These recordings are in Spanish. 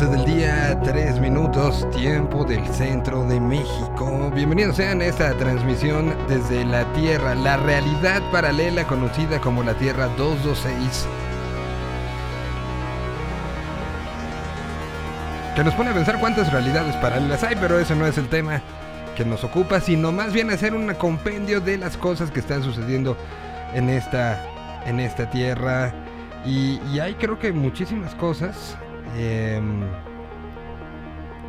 12 del día, 3 minutos, tiempo del centro de México. Bienvenidos sean a esta transmisión desde la Tierra, la realidad paralela conocida como la Tierra 226. Que nos pone a pensar cuántas realidades paralelas hay, pero ese no es el tema que nos ocupa, sino más bien hacer un compendio de las cosas que están sucediendo en esta, en esta Tierra. Y, y hay creo que muchísimas cosas Em,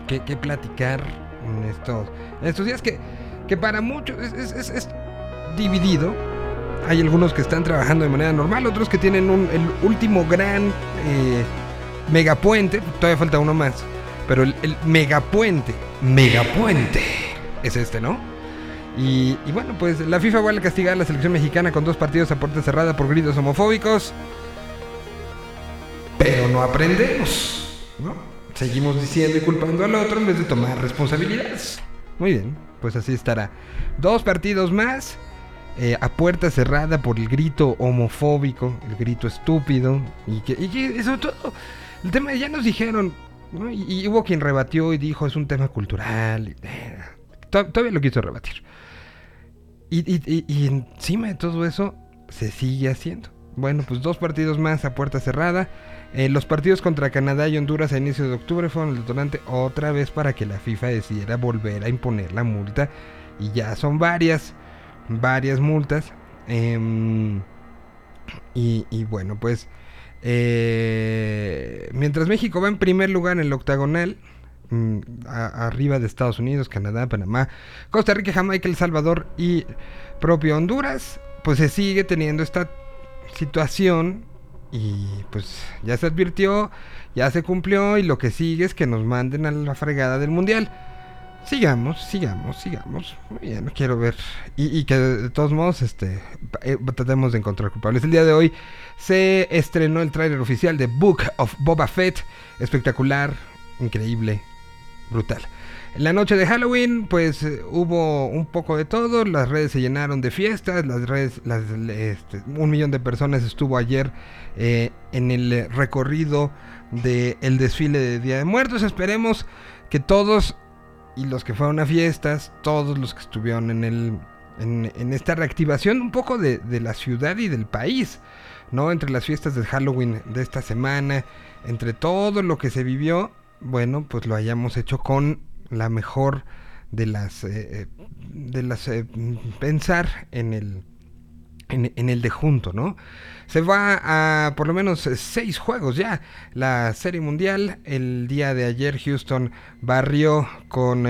que, platicar en estos, estos días que, que para muchos es, dividido. Hay algunos que están trabajando de manera normal, otros que tienen el último gran eh, megapuente, todavía falta uno más, pero el, megapuente, megapuente, es este, ¿no? Y, y, bueno, pues la FIFA vuelve a castigar a la selección mexicana con dos partidos a puerta cerrada por gritos homofóbicos pero no aprendemos. ¿no? Seguimos diciendo y culpando al otro en vez de tomar responsabilidades. Muy bien, pues así estará. Dos partidos más. Eh, a puerta cerrada por el grito homofóbico, el grito estúpido, y que, y sobre todo, el tema ya nos dijeron, y, hubo quien rebatió y dijo es un tema cultural, eh, todavía lo quiso rebatir. Y, y, encima de todo eso, se sigue haciendo. Bueno, pues dos partidos más a puerta cerrada. Eh, los partidos contra Canadá y Honduras a inicios de octubre fueron el detonante otra vez para que la FIFA decidiera volver a imponer la multa. Y ya son varias, varias multas. Em, y, bueno, pues eh, mientras México va en primer lugar en el octagonal, mm, arriba de Estados Unidos, Canadá, Panamá, Costa Rica, Jamaica, El Salvador y propio Honduras, pues se sigue teniendo esta situación y pues ya se advirtió, ya se cumplió y lo que sigue es que nos manden a la fregada del mundial. Sigamos, sigamos, sigamos. Bien, quiero ver. Y, que de, todos modos, este, eh, tratemos de encontrar culpables. El día de hoy se estrenó el tráiler oficial de Book of Boba Fett. Espectacular, increíble, brutal. En la noche de Halloween, pues eh, hubo un poco de todo, las redes se llenaron de fiestas, las redes, este, un millón de personas estuvo ayer eh, en el recorrido del desfile de Día de Muertos. Esperemos que todos y los que fueron a fiestas, todos los que estuvieron en el en, esta reactivación un poco de, de, la ciudad y del país, ¿no? Entre las fiestas de Halloween de esta semana, entre todo lo que se vivió, bueno, pues lo hayamos hecho con la mejor de las eh, eh, de las eh, pensar en el en, el de junto, ¿no? Se va a por lo menos seis juegos ya. La Serie Mundial, el día de ayer Houston barrió con,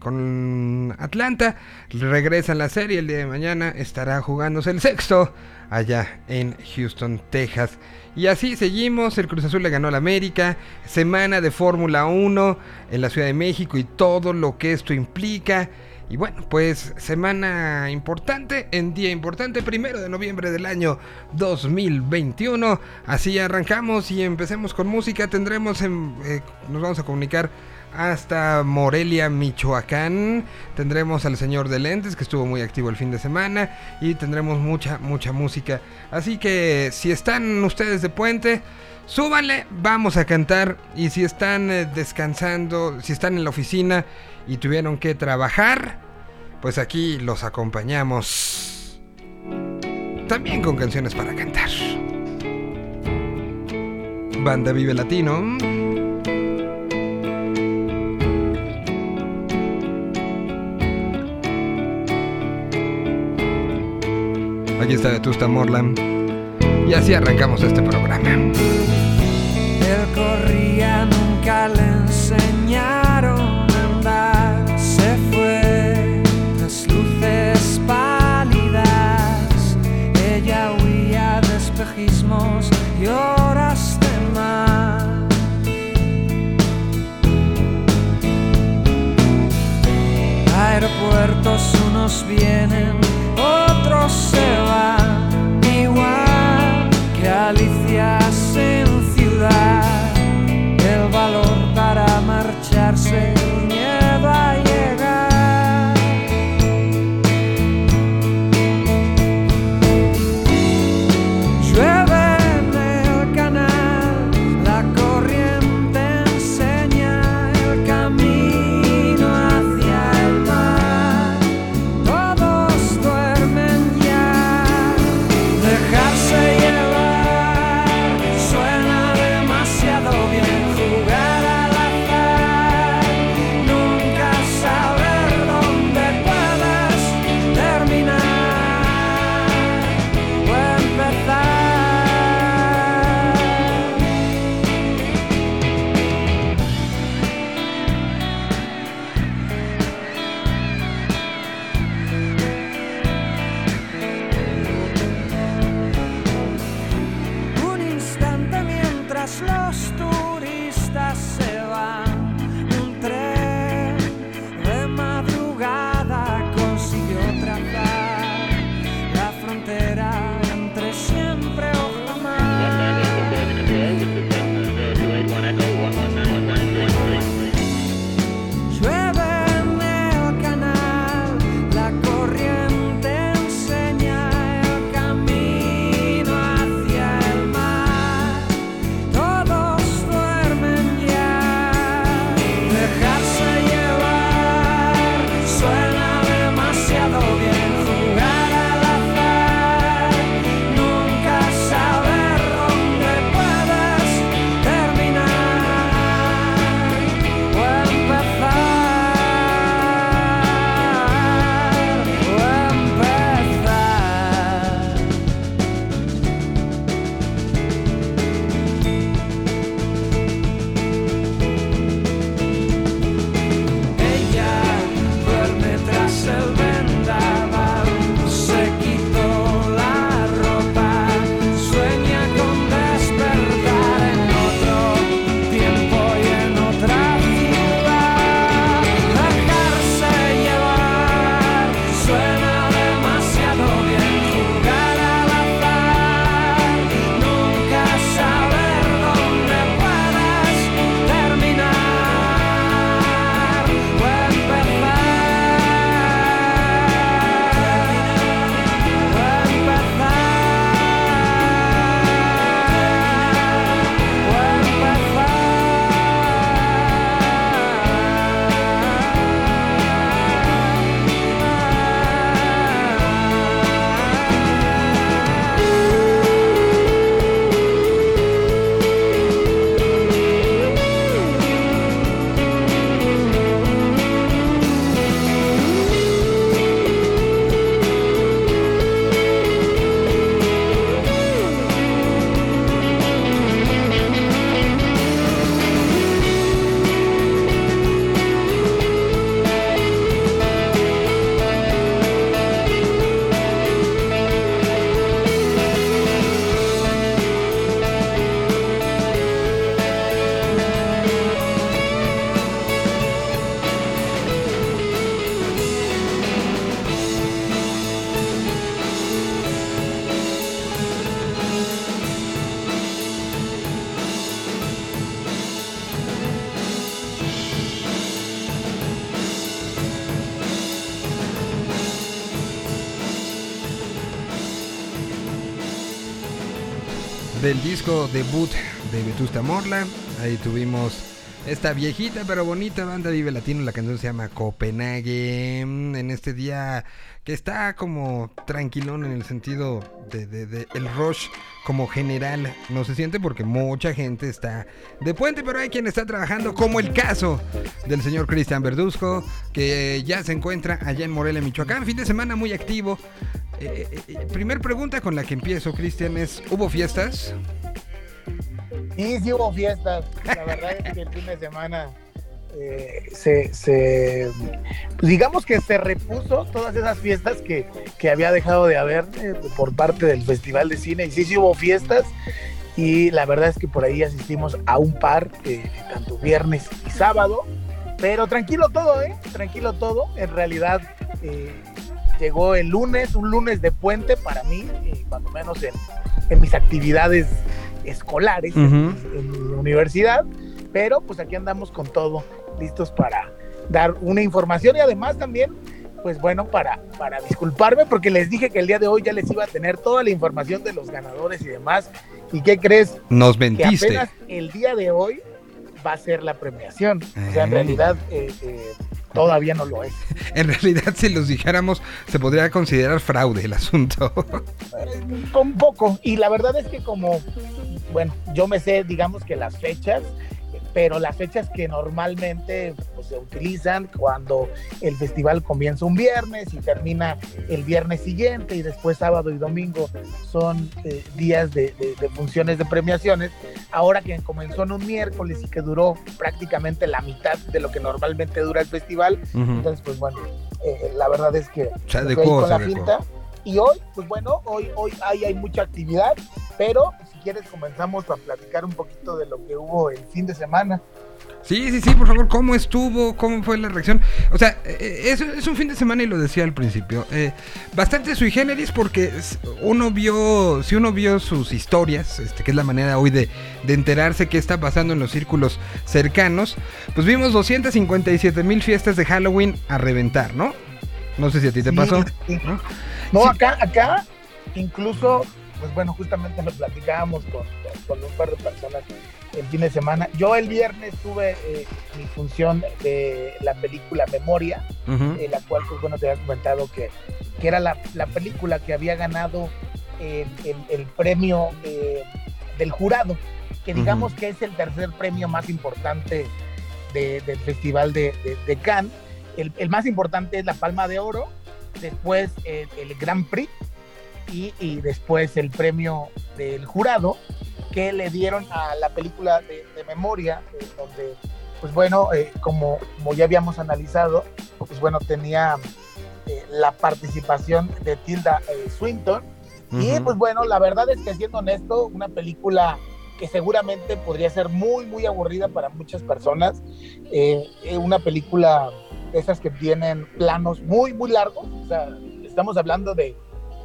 con Atlanta. Regresa la serie, el día de mañana estará jugándose el sexto allá en Houston, Texas. Y así seguimos, el Cruz Azul le ganó al América, semana de Fórmula 1 en la Ciudad de México y todo lo que esto implica. Y bueno, pues semana importante, en día importante, primero de noviembre del año 2021. Así arrancamos y empecemos con música. Tendremos, en, eh, nos vamos a comunicar hasta Morelia, Michoacán. Tendremos al señor de lentes que estuvo muy activo el fin de semana y tendremos mucha, mucha música. Así que si están ustedes de puente, súbanle, vamos a cantar. Y si están eh, descansando, si están en la oficina y tuvieron que trabajar, pues aquí los acompañamos. También con canciones para cantar. Banda Vive Latino. Aquí está Vetusta Morland. Y así arrancamos este programa. Él corría, nunca le enseñaron a andar. Se fue las luces pálidas. Ella huía de espejismos y horas de mar. Aeropuertos unos vienen otros disco debut de Vetusta Morla. Ahí tuvimos esta viejita pero bonita banda Vive Latino. La canción se llama Copenhague. En este día que está como tranquilón en el sentido de, de- de el rush como general no se siente porque mucha gente está de puente, pero hay quien está trabajando, como el caso del señor Cristian Verduzco, que ya se encuentra allá en Morelia, Michoacán. Fin de semana muy activo. Eh, eh, eh, primer pregunta con la que empiezo, Cristian, es: ¿hubo fiestas? Sí, sí hubo fiestas. La verdad es que el fin de semana eh, se, pues digamos que se repuso todas esas fiestas que, que había dejado de haber eh, por parte del Festival de Cine. Y sí, sí hubo fiestas. Y la verdad es que por ahí asistimos a un par, eh, tanto viernes y sábado. Pero tranquilo todo, ¿eh? Tranquilo todo. En realidad llegó el lunes, un lunes de puente para mí, cuando menos en, en mis actividades escolares en, en mi universidad, pero pues aquí andamos con todo, listos para dar una información y además también, pues bueno, para, para disculparme porque les dije que el día de hoy ya les iba a tener toda la información de los ganadores y demás. ¿Y qué crees? Nos Que mentiste. apenas el día de hoy va a ser la premiación. O sea, en Ah. realidad eh, eh, todavía no lo es. En realidad, si los dijéramos, se podría considerar fraude el asunto. Un poco. Y la verdad es que como, bueno, yo me sé, digamos que las fechas, pero las fechas que normalmente pues, se utilizan cuando el festival comienza un viernes y termina el viernes siguiente y después sábado y domingo son eh, días de, de- de funciones de premiaciones. Ahora que comenzó en un miércoles y que duró prácticamente la mitad de lo que normalmente dura el festival, entonces pues bueno, eh, la verdad es que Se adecuó, con la finta. Y hoy, pues bueno, hoy, hoy hay, hay mucha actividad, pero quieres comenzamos a platicar un poquito de lo que hubo el fin de semana. Sí, sí, sí, por favor, ¿cómo estuvo? ¿Cómo fue la reacción? O sea, eh, es, es un fin de semana y lo decía al principio. eh, bastante sui generis porque uno vio, si uno vio sus historias, este, que es la manera hoy de, de enterarse qué está pasando en los círculos cercanos, pues vimos 257 mil fiestas de Halloween a reventar, ¿no? No sé si a ti te Sí, pasó. sí. ¿no? No, Sí. acá, acá, incluso, pues bueno, justamente lo platicábamos con, un par de personas el fin de semana. Yo el viernes tuve eh, mi función de la película Memoria, eh, la cual, pues bueno, te había comentado que, que era la, la película que había ganado el, el- el premio eh, del jurado, que digamos que es el tercer premio más importante de- del Festival de, de- de Cannes. El, el más importante es la Palma de Oro, después eh, el Grand Prix y, y después el premio del jurado que le dieron a la película de, de memoria, eh, donde, pues bueno, eh, como, como ya habíamos analizado, pues bueno, tenía eh, la participación de Tilda Swinton. Y pues bueno, la verdad es que siendo honesto, una película que seguramente podría ser muy, muy aburrida para muchas personas. Una película de esas que tienen planos muy, muy largos. O sea, estamos hablando de,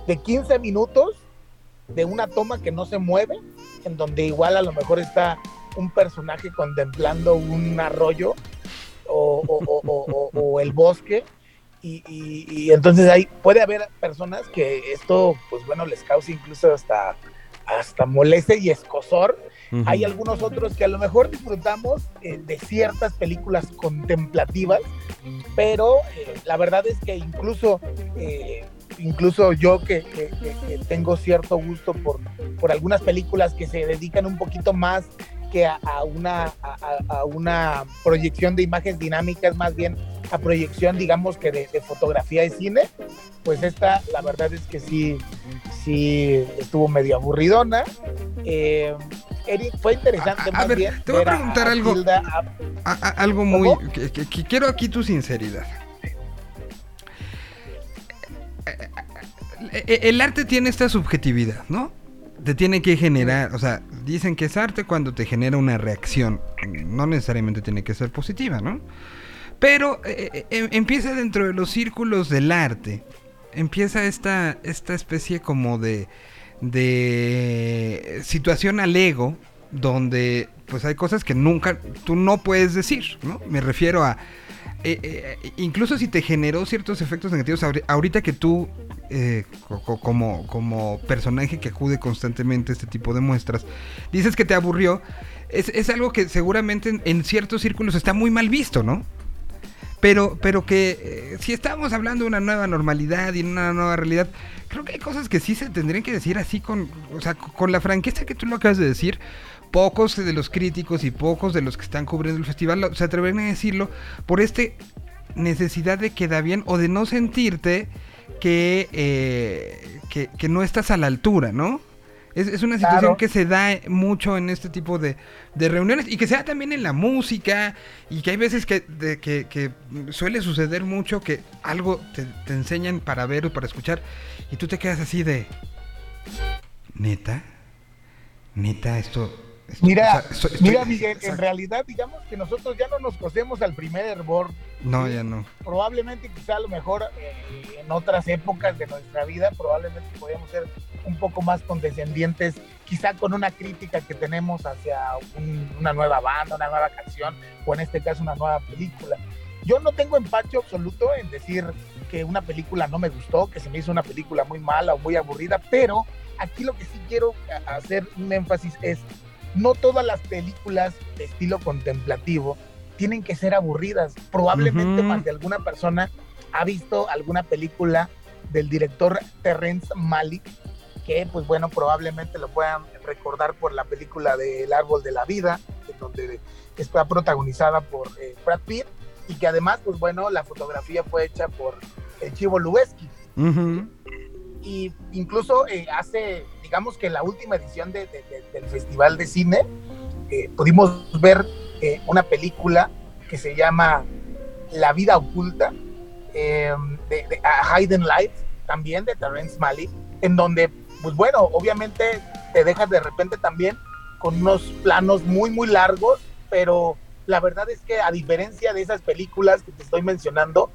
de 15 minutos de una toma que no se mueve, en donde igual a lo mejor está un personaje contemplando un arroyo o, o- o- o- o- o el bosque. Y, y- y entonces ahí puede haber personas que esto, pues bueno, les causa incluso hasta, hasta molestia y escosor. Hay algunos otros que a lo mejor disfrutamos eh, de ciertas películas contemplativas, pero eh, la verdad es que incluso, eh, incluso yo que, que- que- que tengo cierto gusto por, por algunas películas que se dedican un poquito más que a, a una, a, una proyección de imágenes dinámicas, más bien a proyección, digamos que de, de fotografía de cine, pues esta, la verdad es que sí, sí estuvo medio aburridona. Eh, Eric, fue interesante A- ver, bien te voy a preguntar algo. A- A- algo muy. ¿Cómo? Que, que- que quiero aquí tu sinceridad. El arte tiene esta subjetividad, ¿no? Te tiene que generar, o sea, dicen que es arte cuando te genera una reacción. No necesariamente tiene que ser positiva, ¿no? Pero eh, eh, empieza dentro de los círculos del arte. Empieza esta, esta especie como de, de situación al ego donde pues hay cosas que nunca, tú no puedes decir, ¿no? Me refiero a, eh, eh, incluso si te generó ciertos efectos negativos, ahorita que tú, eh, como, como personaje que acude constantemente a este tipo de muestras, dices que te aburrió, es, es algo que seguramente en, ciertos círculos está muy mal visto, ¿no? Pero, pero que eh, si estamos hablando de una nueva normalidad y una nueva realidad, creo que hay cosas que sí se tendrían que decir así con, o sea, con la franqueza que tú lo acabas de decir. Pocos de los críticos y pocos de los que están cubriendo el festival se atreven a decirlo por este necesidad de quedar bien o de no sentirte que, eh, que, que no estás a la altura, ¿no? Es, una situación que se da mucho en este tipo de, reuniones y que se da también en la música y que hay veces que, que, suele suceder mucho que algo te, enseñan para ver o para escuchar y tú te quedas así de... Neta, neta, esto... mira, mira Miguel, en realidad digamos que nosotros ya no nos cosemos al primer hervor. No, ya no. Probablemente quizá a lo mejor eh, en otras épocas de nuestra vida probablemente podíamos ser un poco más condescendientes, quizá con una crítica que tenemos hacia una nueva banda, una nueva canción, o en este caso una nueva película. Yo no tengo empacho absoluto en decir que una película no me gustó, que se me hizo una película muy mala o muy aburrida, pero aquí lo que sí quiero hacer un énfasis es, no todas las películas de estilo contemplativo tienen que ser aburridas. Probablemente más de alguna persona ha visto alguna película del director Terrence Malick que pues bueno, probablemente lo puedan recordar por la película de El Árbol de la Vida, en donde está protagonizada por eh, Brad Pitt, y que además, pues bueno, la fotografía fue hecha por el Chivo Lubeski. Y incluso eh, hace, digamos que en la última edición de, del Festival de Cine, eh, pudimos ver una película que se llama La vida oculta, de, A Hidden Life, también de Terrence Malick, en donde pues bueno, obviamente te dejas de repente también con unos planos muy, muy largos, pero la verdad es que a diferencia de esas películas que te estoy mencionando,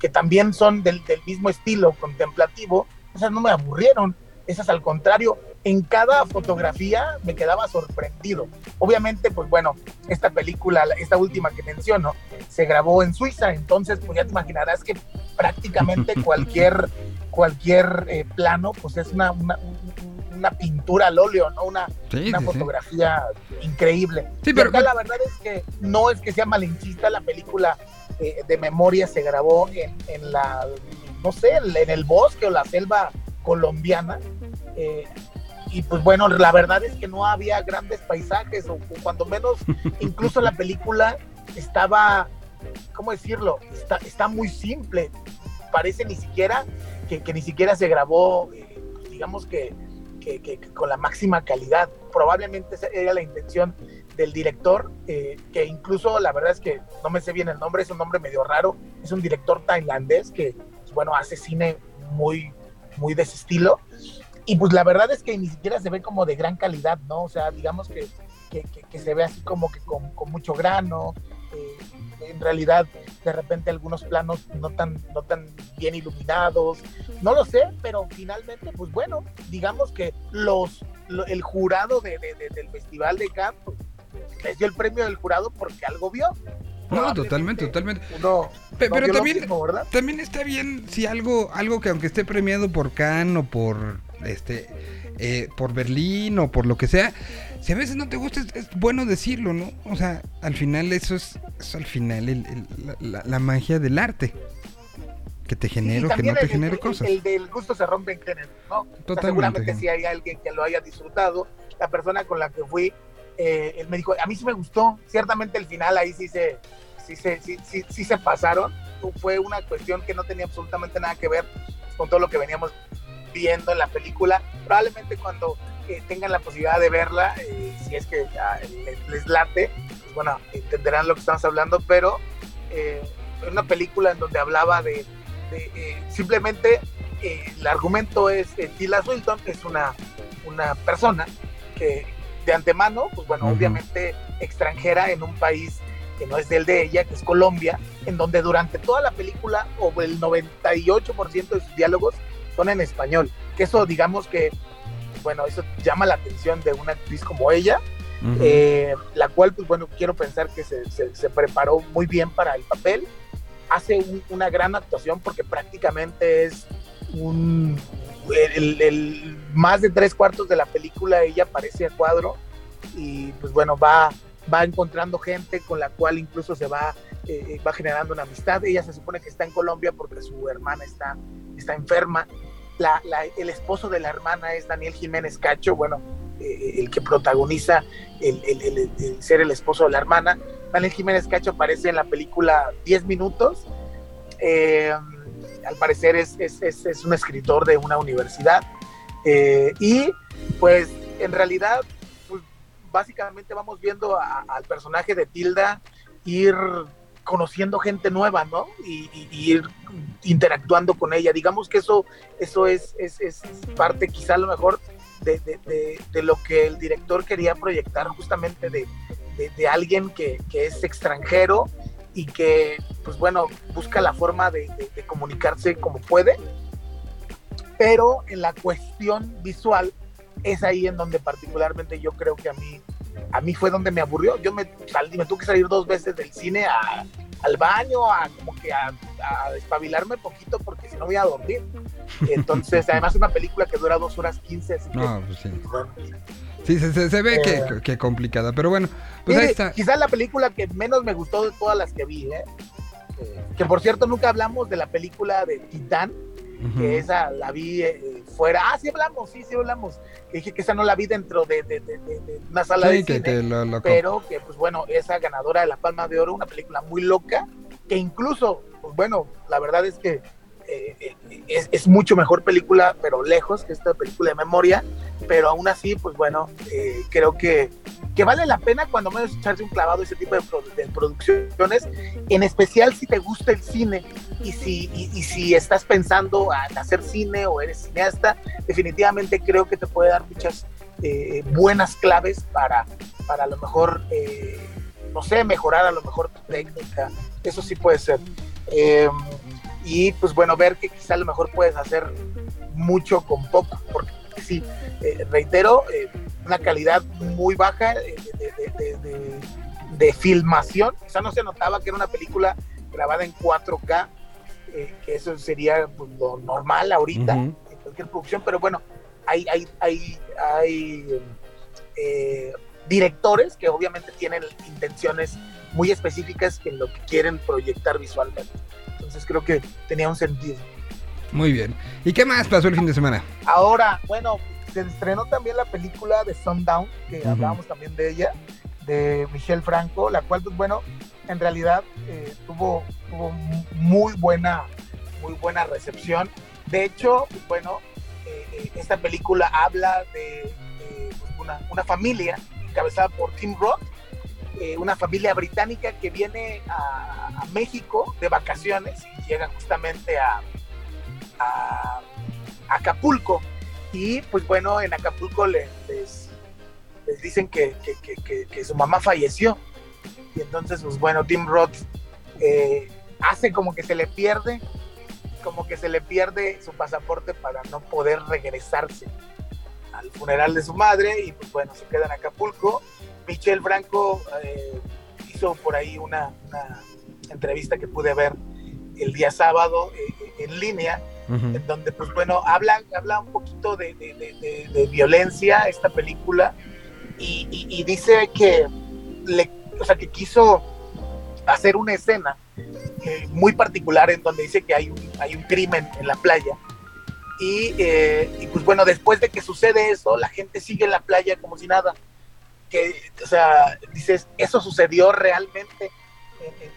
que también son del, mismo estilo contemplativo, esas no me aburrieron, esas al contrario, en cada fotografía me quedaba sorprendido. Obviamente, pues bueno, esta película, esta última que menciono, se grabó en Suiza, entonces pues ya te imaginarás que prácticamente cualquier cualquier eh, plano, pues es una, una, pintura al óleo, ¿no? Una, una fotografía increíble. Sí, pero la verdad es que no es que sea malinchista, la película eh, de memoria se grabó en, en, la, no sé, en el bosque o la selva colombiana. Eh, y pues bueno, la verdad es que no había grandes paisajes, o, cuando menos, incluso la película estaba, ¿cómo decirlo? Está, está muy simple. Parece ni siquiera que, ni siquiera se grabó, eh, digamos que, con la máxima calidad. Probablemente esa era la intención del director, eh, que incluso la verdad es que no me sé bien el nombre, es un nombre medio raro, es un director tailandés que, pues, bueno, hace cine muy, muy de ese estilo. Y pues la verdad es que ni siquiera se ve como de gran calidad, ¿no? O sea, digamos que, que, se ve así como que con, con mucho grano, eh, en realidad de repente algunos planos no tan, no tan bien iluminados, no lo sé, pero finalmente, pues bueno, digamos que los, el jurado de, del Festival de Cannes pues, les dio el premio del jurado porque algo vio. No, totalmente, totalmente. pero también, también está bien si algo, algo que aunque esté premiado por Cannes o por este eh, por Berlín o por lo que sea, si a veces no te gusta, es, bueno decirlo, ¿no? O sea, al final eso es, al final la, magia del arte. Que te genere o que no te genere cosas. El, del gusto se rompe en género, ¿no? seguramente si hay alguien que lo haya disfrutado, la persona con la que fui, eh, él me dijo, a mí sí me gustó, ciertamente el final ahí sí se, sí se, sí, sí, sí se pasaron, fue una cuestión que no tenía absolutamente nada que ver con todo lo que veníamos viendo en la película. Probablemente cuando eh, tengan la posibilidad de verla, eh, si es que les, late, pues bueno, entenderán lo que estamos hablando, pero eh, una película en donde hablaba de, simplemente el argumento es que Tila Swinton es una, una persona que de antemano, pues bueno, obviamente extranjera en un país que no es del de ella, que es Colombia, en donde durante toda la película o el 98% de sus diálogos son en español. Que eso, digamos que, bueno, eso llama la atención de una actriz como ella. Ujú. eh, la cual, pues bueno, quiero pensar que se, se- se preparó muy bien para el papel. Hace un- una gran actuación porque prácticamente es un. El, el- más de tres cuartos de la película ella aparece a cuadro y pues bueno, va, va encontrando gente con la cual incluso se va, eh, va generando una amistad. Ella se supone que está en Colombia porque su hermana está, está enferma. El esposo de la hermana es Daniel Jiménez Cacho, bueno, eh, el que protagoniza el, ser el esposo de la hermana. Daniel Jiménez Cacho aparece en la película 10 minutos. Eh, al parecer es, es- es- un escritor de una universidad. Eh, y pues en realidad, pues, básicamente vamos viendo al personaje de Tilda ir conociendo gente nueva, ¿no? Y, ir interactuando con ella. Digamos que eso, eso es, es, es parte quizá a lo mejor de, de- lo que el director quería proyectar justamente de, alguien que, que es extranjero y que, pues bueno, busca la forma de comunicarse como puede, pero en la cuestión visual es ahí en donde particularmente yo creo que a mí, a mí fue donde me aburrió. Yo me, salí, me tuve que salir dos veces del cine a- al baño, a como que a, a despabilarme poquito porque si no voy a dormir. Entonces, además una película que dura dos horas quince, así que, No, pues sí. Sí, se, se- se ve Eh. que, que complicada, pero bueno, pues ahí está. Quizás la película que menos me gustó de todas las que vi, ¿eh? Eh, que por cierto nunca hablamos de la película de Titán, Que esa la vi eh, fuera. Ah, sí hablamos, sí, sí hablamos. Que dije que esa no la vi dentro de, de- de- de- una sala Sí, de cine. lo- pero que pues bueno, esa ganadora de la Palma de Oro, una película muy loca, que incluso, pues bueno, la verdad es que eh, eh, es, es mucho mejor película, pero lejos que esta película de memoria, pero aún así, pues bueno, eh, creo que, que vale la pena cuando menos echarse un clavado ese tipo de, produ- de producciones, en especial si te gusta el cine y si, y, si estás pensando en hacer cine o eres cineasta, definitivamente creo que te puede dar muchas eh, buenas claves para, para a lo mejor, eh, no sé, mejorar a lo mejor tu técnica, eso sí puede ser. Eh, y pues bueno, ver que quizá a lo mejor puedes hacer mucho con poco, porque sí, eh, reitero, eh, una calidad muy baja eh, de, de- de- de- filmación, quizá no se notaba que era una película grabada en 4K, eh, que eso sería pues, lo normal ahorita en cualquier producción, pero bueno, hay, hay, hay, hay directores que obviamente tienen intenciones muy específicas en lo que quieren proyectar visualmente. Entonces creo que tenía un sentido. Muy bien. ¿Y qué más pasó el fin de semana? Ahora, bueno, se estrenó también la película de Sundown, que hablábamos también de ella, de Michelle Franco, la cual, pues bueno, en realidad eh, tuvo, tuvo muy buena, muy buena recepción. De hecho, pues bueno, eh, eh, esta película habla de, pues, una, una familia encabezada por Tim Roth, una familia británica que viene a, a México de vacaciones y llega justamente a, a Acapulco. Y pues bueno, en Acapulco le- les, les dicen que, que- que- su mamá falleció. Y entonces, pues bueno, Tim Roth eh, hace como que se le pierde, como que se le pierde su pasaporte para no poder regresarse al funeral de su madre. Y pues bueno, se queda en Acapulco. Michelle Franco eh, hizo por ahí una, una entrevista que pude ver el día sábado eh, en línea En donde pues bueno, habla, habla un poquito de, de- de- violencia esta película y, dice que, le, o sea, que quiso hacer una escena eh, muy particular en donde dice que hay un, hay un crimen en la playa y, eh, y, pues bueno, después de que sucede eso, la gente sigue en la playa como si nada. Que, o sea, dices, eso sucedió realmente en, en-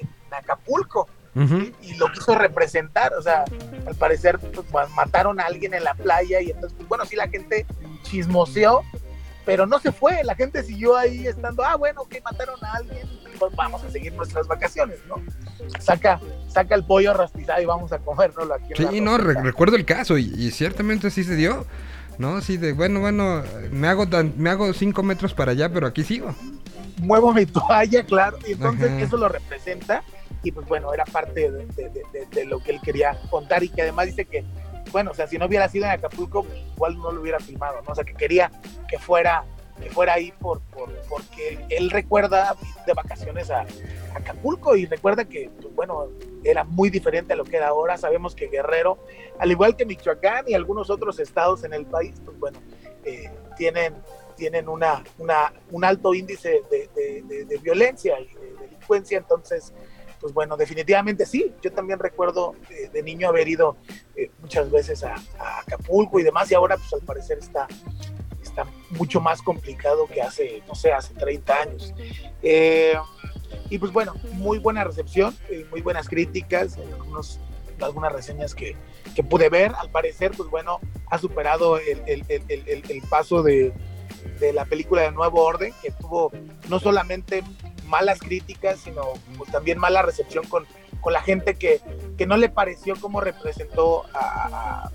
en- en Acapulco Ujú. y lo quiso representar, o sea, al parecer pues, ma- mataron a alguien en la playa y entonces, pues, bueno, sí la gente chismoseó, pero no se fue, la gente siguió ahí estando, ah, bueno, que mataron a alguien, pues vamos a seguir nuestras vacaciones, ¿no? Saca, saca el pollo rostizado y vamos a comérnoslo aquí. en Sí, no, re- recuerdo el caso y, y ciertamente sí se dio. ¿No? Sí, de bueno, bueno, me hago, tan- me hago cinco metros para allá, pero aquí sigo. Muevo mi toalla, claro, y entonces Ajá. eso lo representa y pues bueno, era parte de, de- de- de- de lo que él quería contar y que además dice que, bueno, o sea, si no hubiera sido en Acapulco, igual no lo hubiera filmado, ¿no? O sea, que quería que fuera que fuera ahí por, por, porque él recuerda de vacaciones a, Acapulco y recuerda que, pues, bueno, era muy diferente a lo que era ahora. Sabemos que Guerrero, al igual que Michoacán y algunos otros estados en el país, pues bueno, eh, tienen, tienen una, una, un alto índice de, de, violencia y de delincuencia, entonces pues bueno, definitivamente sí. Yo también recuerdo eh, de niño haber ido eh, muchas veces a, a, Acapulco y demás, y ahora pues al parecer está, está mucho más complicado que hace, no sé, hace 30 años. Eh, y pues bueno, muy buena recepción, muy buenas críticas, algunos, algunas reseñas que, que, pude ver. Al parecer, pues bueno, ha superado el, el, el, el paso de, de, la película de Nuevo Orden, que tuvo no solamente malas críticas, sino pues, también mala recepción con, con la gente que, que no le pareció como representó a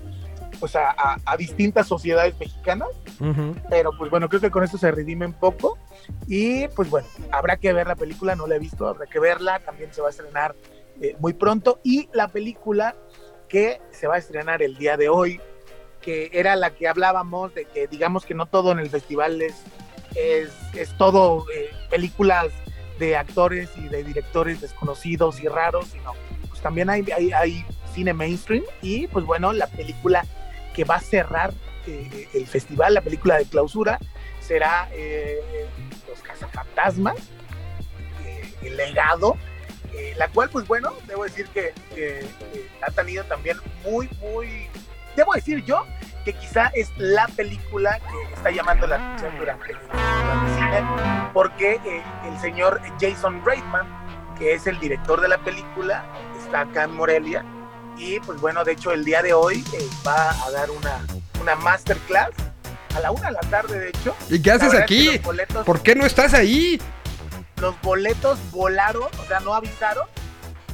pues a, distintas sociedades mexicanas. Pero pues bueno, creo que con esto se redime un poco. Y pues bueno, habrá que ver la película, no la he visto, habrá que verla, también se va a estrenar eh, muy pronto. Y la película que se va a estrenar el día de hoy, que era la que hablábamos de que digamos que no todo en el festival es, es, todo eh, películas de actores y de directores desconocidos y raros, sino pues también hay, hay, cine mainstream y pues bueno, la película que va a cerrar eh, el festival, la película de clausura, será eh, Los Cazafantasmas, eh, El Legado, la cual, pues bueno, debo decir que ha tenido también muy, muy, debo decir yo, que quizá es la película que está llamando la atención durante, el cine, porque el señor Jason Reitman, que es el director de la película, está acá en Morelia, y pues bueno, de hecho el día de hoy eh, va a dar una, una masterclass a la una de la tarde, de hecho. ¿Y qué haces aquí? ¿Por qué no estás ahí? Los boletos volaron, o sea, no avisaron,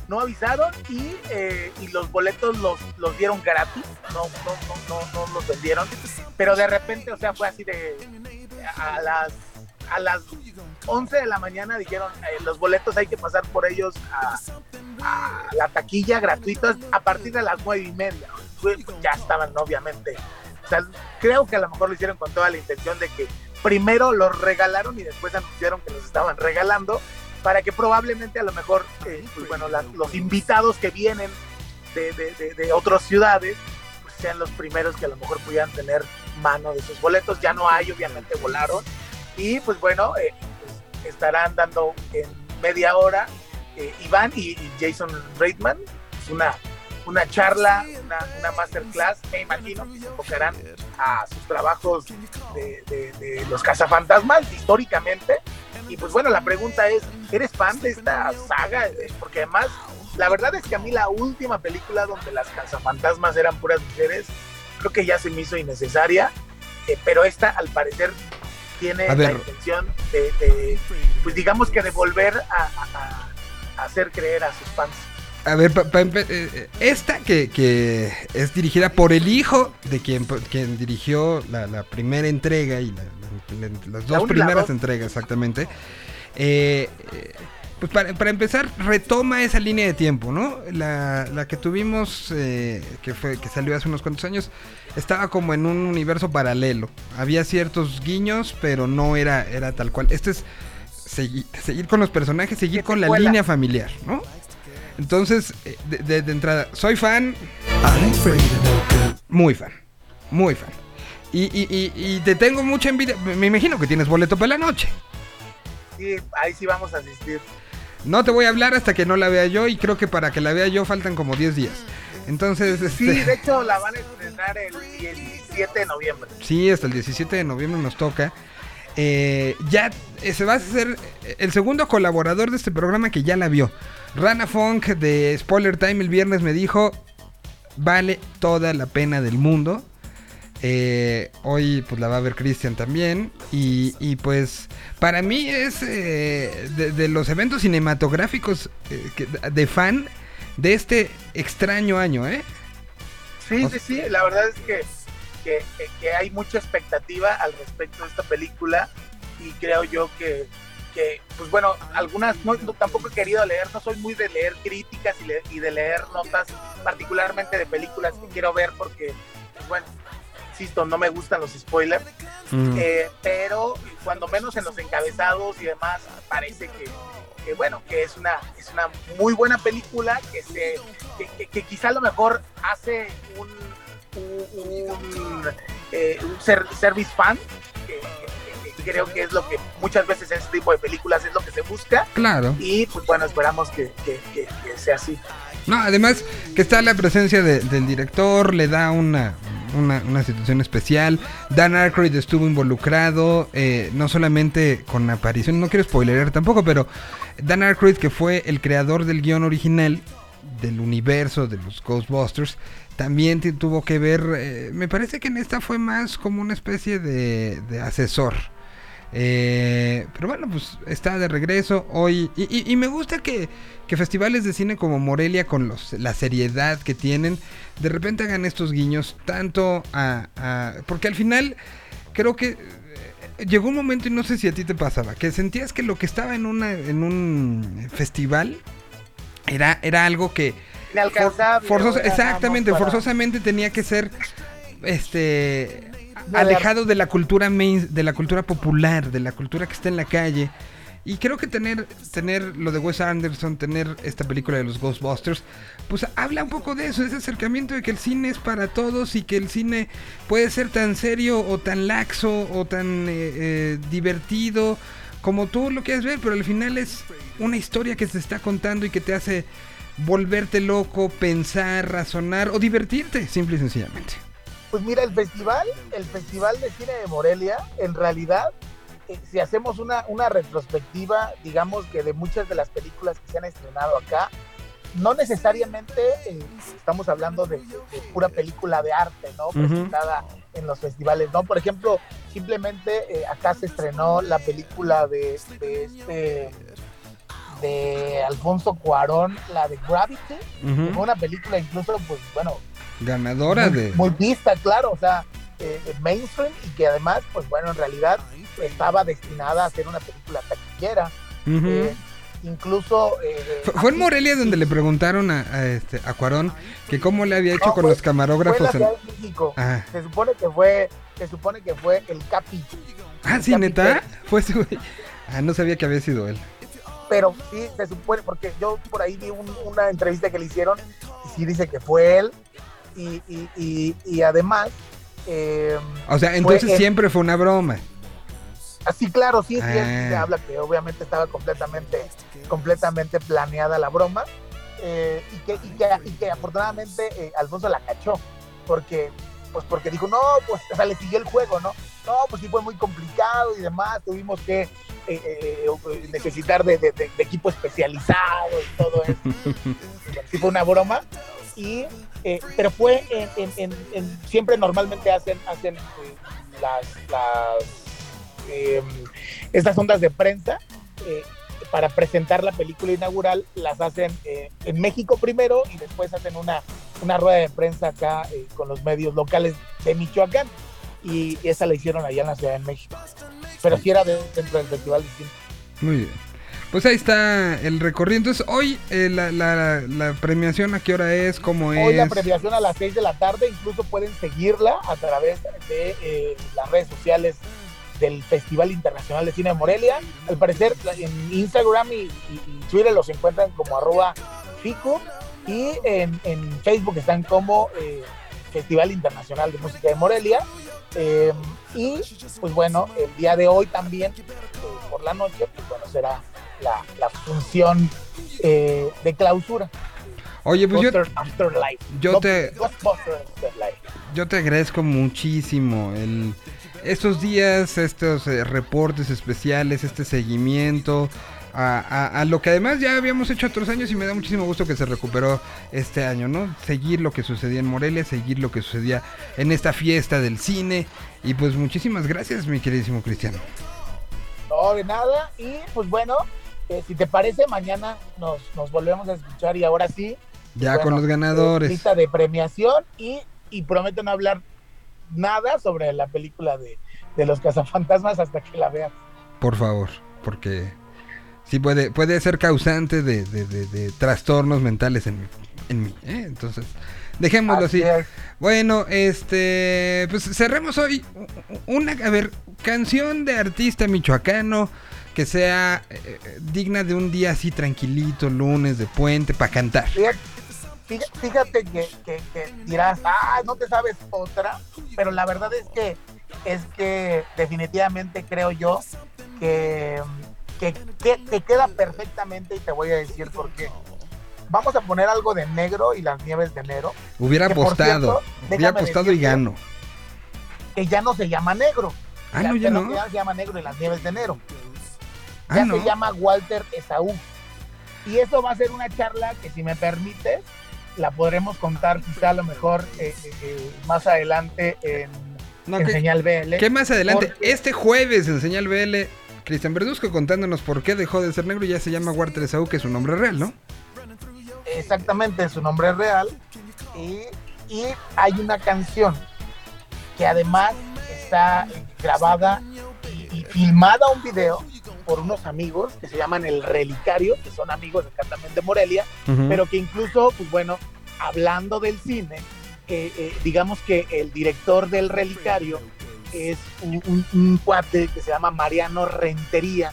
no avisaron y, eh, y los boletos los, los dieron gratis, no, no, no, no, no los vendieron, pero de repente, o sea, fue así de a las a las 11 de la mañana dijeron eh, los boletos hay que pasar por ellos a, la taquilla gratuita a partir de las nueve y media. Pues, ya estaban obviamente. O sea, creo que a lo mejor lo hicieron con toda la intención de que primero los regalaron y después anunciaron que los estaban regalando para que probablemente a lo mejor, eh, pues, bueno, los invitados que vienen de, de, de, otras ciudades pues, sean los primeros que a lo mejor pudieran tener mano de sus boletos. Ya no hay, obviamente volaron. Y pues bueno, eh, pues, estarán dando en media hora eh, Iván y, Jason Reitman. Una, una charla, una, masterclass, me imagino que se enfocarán a sus trabajos de, los cazafantasmas históricamente. Y pues bueno, la pregunta es, ¿eres fan de esta saga? Porque además, la verdad es que a mí la última película donde las cazafantasmas eran puras mujeres, creo que ya se me hizo innecesaria, eh, pero esta al parecer tiene la intención de, pues digamos que de volver a, hacer creer a sus fans. A ver, eh, eh, esta que, es dirigida por el hijo de quien, quien dirigió la, primera entrega y las dos primeras entregas, exactamente. Eh, pues para, empezar, retoma esa línea de tiempo, ¿no? La, que tuvimos, que, fue, que salió hace unos cuantos años, estaba como en un universo paralelo. Había ciertos guiños, pero no era, era tal cual. Este es seguir, seguir con los personajes, seguir con la línea familiar, ¿no? Entonces, eh, de, entrada, soy fan. Muy fan. Muy fan. Y, y, y, te tengo mucha envidia. Me imagino que tienes boleto para la noche. Sí, ahí sí vamos a asistir. No te voy a hablar hasta que no la vea yo y creo que para que la vea yo faltan como 10 días. Entonces, sí, este, de hecho la van a estrenar el 17 de noviembre. Sí, hasta el 17 de noviembre nos toca. Eh, ya eh, se va a hacer el segundo colaborador de este programa que ya la vio. Rana Funk de Spoiler Time el viernes me dijo, vale toda la pena del mundo. Eh, hoy pues la va a ver Cristian también. Y, pues para mí es de, los eventos cinematográficos de fan de este extraño año, ¿eh? Sí, sí, sí, la verdad es que, que, hay mucha expectativa al respecto de esta película y creo yo que, que pues bueno, algunas, no, tampoco he querido leer, no soy muy de leer críticas y, y, de leer notas, particularmente de películas que quiero ver porque, pues bueno, insisto, no me gustan los spoilers, Mm. eh, pero cuando menos en los encabezados y demás, parece que, que, bueno, que es una, es una muy buena película, que, se, que, que- que quizá a lo mejor hace un, un, un, eh, un ser- service fan, que creo que es lo que muchas veces en este tipo de películas es lo que se busca, Claro. y pues bueno, esperamos que, que- que- que sea así. No, además que está la presencia de- del director, le da una, una, una situación especial. Dan Aykroyd estuvo involucrado, eh, no solamente con aparición, no quiero spoilerar tampoco, pero Dan Aykroyd, que fue el creador del guion original del universo de los Ghostbusters, también tuvo que ver, eh, me parece que en esta fue más como una especie de, de asesor. Eh, pero bueno, pues está de regreso hoy. Y, y- y me gusta que, que festivales de cine como Morelia, con los, la seriedad que tienen, de repente hagan estos guiños tanto a... a- porque al final creo que eh, llegó un momento, y no sé si a ti te pasaba, que sentías que lo que estaba en, una, en un festival era, era algo que... Inalcanzable. For- forzosa- o era nada más exactamente, para- forzosamente tenía que ser este alejado de la cultura main, de la cultura popular, de la cultura que está en la calle. Y creo que tener, tener lo de Wes Anderson, tener esta película de los Ghostbusters, pues habla un poco de eso, ese acercamiento de que el cine es para todos y que el cine puede ser tan serio o tan laxo o tan eh, eh, divertido como tú lo quieras ver, pero al final es una historia que se está contando y que te hace volverte loco, pensar, razonar o divertirte, simple y sencillamente. Pues mira, el festival, el Festival de Cine de Morelia, en realidad, eh, si hacemos una, una retrospectiva, digamos que de muchas de las películas que se han estrenado acá, no necesariamente eh, estamos hablando de, de pura película de arte, ¿no? Presentada en los festivales, ¿no? Por ejemplo, simplemente eh, acá se estrenó la película de, de este de Alfonso Cuarón, la de Gravity, Ujú. que fue una película incluso, pues bueno, Ganadora muy, de... muy vista, claro, o sea, eh, eh, mainstream y que además, pues bueno, en realidad estaba destinada a ser una película taquillera. Eh, incluso... eh, Fue- en Morelia donde sí, le preguntaron a, a este, a Cuarón que cómo le había hecho No, con fue- los fue en la camarógrafos. en- Ciudad de México. Ah. Se supone que fue, se supone que fue el Capi, Ah, sí, Capi neta. Pérez. Fue. Ah, no sabía que había sido él. pero sí se supone, porque yo por ahí vi un- una entrevista que le hicieron y sí dice que fue él y, y, y, y además... eh, O sea, entonces en- siempre fue una broma. Así, claro, sí, sí, él Ah. se habla que obviamente estaba completamente, completamente planeada la broma eh, y, que, y, que, y que afortunadamente eh, Alfonso la cachó, porque, pues porque dijo, no, pues, o sea, le siguió el juego, ¿no? No, pues sí fue muy complicado y demás, tuvimos que eh, eh, necesitar de, de- de- de equipo especializado y todo eso. sí fue una broma, y, eh, pero fue en, en- en- siempre normalmente hacen, hacen eh, las, las eh, estas ondas de prensa eh, para presentar la película inaugural las hacen eh, en México primero y después hacen una, una rueda de prensa acá con los medios locales de Michoacán y esa la hicieron allá en la Ciudad de México pero sí era de- dentro del festival de. Muy bien. Pues ahí está el recorrido. Entonces, hoy eh, la, la- la premiación, ¿a qué hora es? ¿Cómo Hoy la es? premiación a las 6 de la tarde, incluso pueden seguirla a través de eh, las redes sociales del Festival Internacional de Cine de Morelia. Al parecer la- en Instagram y, y- y Twitter los encuentran como arroba fico y en, en Facebook están como eh, Festival Internacional de Música de Morelia. Y pues bueno, el día de hoy también, por la noche, pues bueno, será la, la función eh, de clausura. Oye, pues yo, Afterlife. yo te- Afterlife. yo te agradezco muchísimo el, estos días, estos eh, reportes especiales, este seguimiento. A, a- a lo que además ya habíamos hecho otros años y me da muchísimo gusto que se recuperó este año, ¿no? Seguir lo que sucedía en Morelia, seguir lo que sucedía en esta fiesta del cine. Y pues muchísimas gracias, mi queridísimo Cristiano. No, de nada. Y pues bueno, eh, si te parece, mañana nos, nos volvemos a escuchar y ahora sí. Ya bueno, con los eh, ganadores. lista de premiación y, y prometo no hablar nada sobre la película de, de los cazafantasmas hasta que la veas. Por favor, porque sí puede, puede ser causante de, de- de- de trastornos mentales en mí. En mí ¿eh? Entonces, Dejémoslo así. Así es. Bueno, este, pues cerremos hoy una, a ver, canción de artista michoacano que sea eh, digna de un día así tranquilito, lunes de puente, para cantar. Fíjate, que, que- que dirás, ah, no te sabes otra, pero la verdad es que es que definitivamente creo yo que, que, que- que queda perfectamente y te voy a decir por qué. Vamos a poner algo de negro y las nieves de enero, Hubiera Que, apostado, cierto, hubiera apostado y gano. que ya no se llama negro. Ah, no, ya no. que se llama negro y las nieves de enero. Ah, ya no. se llama Walter Esaú. Y eso va a ser una charla que si me permites, la podremos contar quizá a lo mejor eh, eh, eh, más adelante en, No, en ¿qué, Señal BL. qué más adelante? Porque- Este jueves en Señal BL, Cristian Verduzco contándonos por qué dejó de ser negro y ya se llama Walter Esaú, que es su nombre real, ¿no? Exactamente, su nombre es real. Y, y hay una canción que además está grabada y, y filmada un video por unos amigos que se llaman El Relicario, que son amigos acá también de Morelia, Ujú. pero que incluso, pues bueno, hablando del cine, eh, eh, digamos que el director del relicario es un, un- un cuate que se llama Mariano Rentería,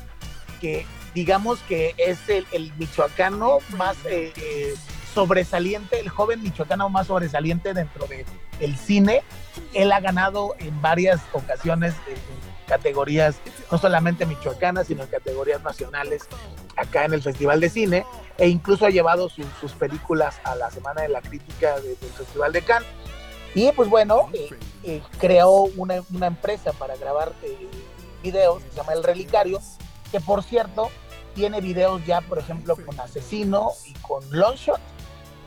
que digamos que es el, el michoacano más eh, eh, sobresaliente, el joven michoacano más sobresaliente dentro de el cine. Él ha ganado en varias ocasiones categorías, no solamente michoacanas, sino en categorías nacionales acá en el Festival de Cine e incluso ha llevado su- sus películas a la Semana de la Crítica de- del Festival de Cannes. Y pues bueno, eh, eh, creó una, una empresa para grabar eh, videos, que se llama El Relicario, que por cierto tiene videos ya, por ejemplo, con Asesino y con Longshot.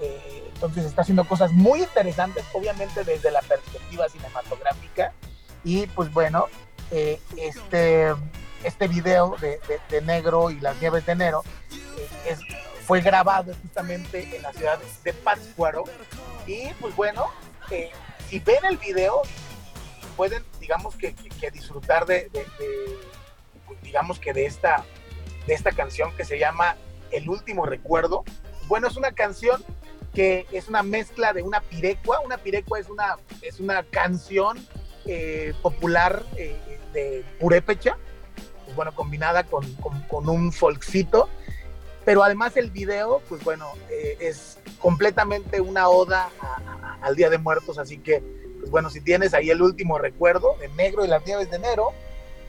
Eh, entonces está haciendo cosas muy interesantes, obviamente desde la perspectiva cinematográfica. Y pues bueno, eh, este, este video de, de- Negro y las Nieves de Enero eh, fue grabado justamente en la ciudad de Pátzcuaro. Y pues bueno, eh, si ven el video, pueden, digamos que, disfrutar de, digamos que de esta, de esta canción que se llama El último recuerdo. Bueno, es una canción que es una mezcla de una pirecua. Una pirecua es una, es una canción popular de purépecha, pues bueno, combinada con, con- un folkcito. Pero además el video, pues bueno, eh, es completamente una oda al Día de Muertos, así que, pues bueno, si tienes ahí el último recuerdo de Negro y las Nieves de Enero,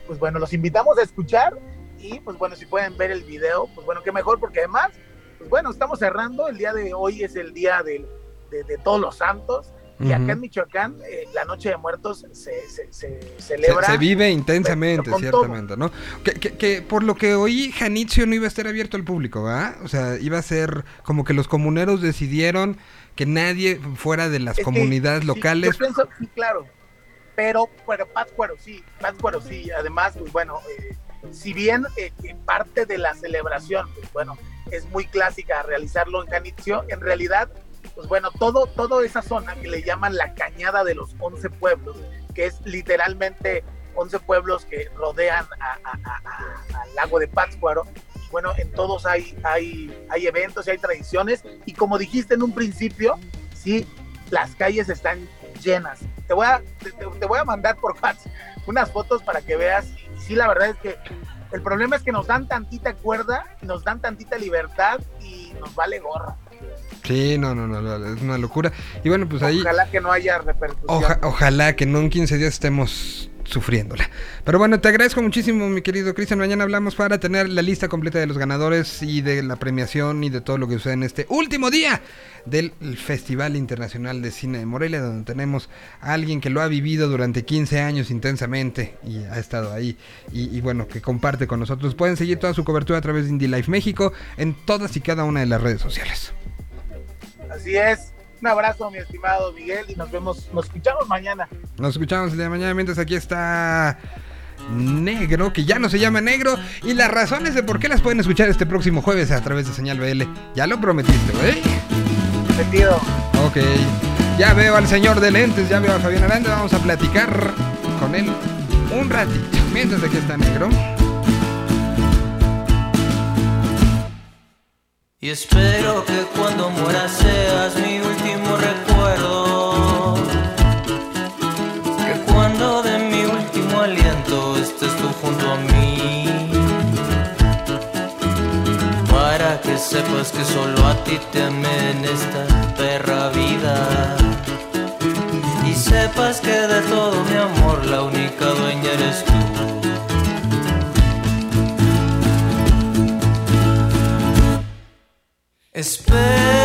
pues bueno, los invitamos a escuchar y pues bueno, si pueden ver el video, pues bueno, qué mejor, porque además, pues bueno, estamos cerrando, el día de hoy es el día de, de todos los santos, y acá en Michoacán, eh, la Noche de Muertos se, se- se celebra. se vive intensamente, ciertamente, ¿no? Que, que- que por lo que oí, Janitzio no iba a estar abierto al público, ¿verdad? O sea, iba a ser como que los comuneros decidieron que nadie fuera de las Es que, comunidades sí, locales. yo pienso, sí, claro. Pero, pero Pátzcuaro sí, Pátzcuaro sí. Además, pues bueno, eh, si bien eh, parte de la celebración, pues bueno, es muy clásica realizarlo en Janitzio, en realidad, pues bueno, todo, toda esa zona que le llaman la cañada de los 11 pueblos, que es literalmente 11 pueblos que rodean a- al lago de Pátzcuaro, bueno, en todos hay, hay, hay eventos y hay tradiciones, y como dijiste en un principio, sí, las calles están llenas. Te voy a, te voy a mandar por WhatsApp unas fotos para que veas. Y sí, la verdad es que el problema es que nos dan tantita cuerda, nos dan tantita libertad y nos vale gorra. Sí, no, no, no, es una locura. Y bueno, pues ahí, Ojalá que no haya repercusión. oja- ojalá que no en 15 días estemos sufriéndola. Pero bueno, te agradezco muchísimo, mi querido Cristian. Mañana hablamos para tener la lista completa de los ganadores y de la premiación y de todo lo que sucede en este último día del Festival Internacional de Cine de Morelia, donde tenemos a alguien que lo ha vivido durante 15 años intensamente y ha estado ahí y, y bueno, que comparte con nosotros. Pueden seguir toda su cobertura a través de Indie Life México en todas y cada una de las redes sociales. Así es. Un abrazo, mi estimado Miguel, y nos vemos, nos escuchamos mañana. Nos escuchamos el día de mañana mientras aquí está Negro, que ya no se llama Negro, y las razones de por qué las pueden escuchar este próximo jueves a través de Señal BL. Ya lo prometiste, güey. Sentido. Ok. Ya veo al señor de lentes, ya veo a Fabián Aranda, vamos a platicar con él un ratito. Mientras aquí está Negro. Y espero que sepas que solo a ti te amé en esta perra vida. Y sepas que de todo mi amor la única dueña eres tú. Espero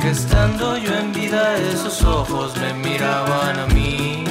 Que estando yo en vida esos ojos me miraban a mí.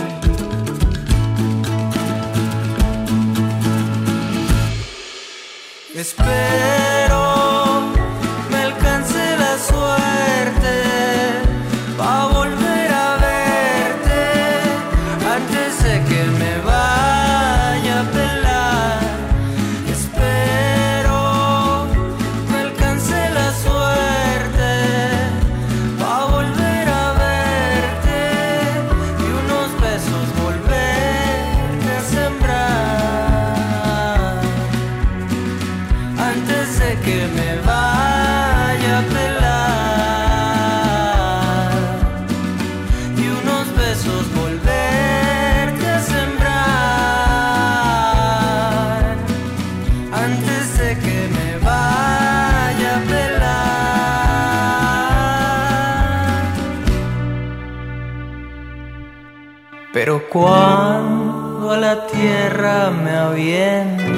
Cuando a la tierra me avienten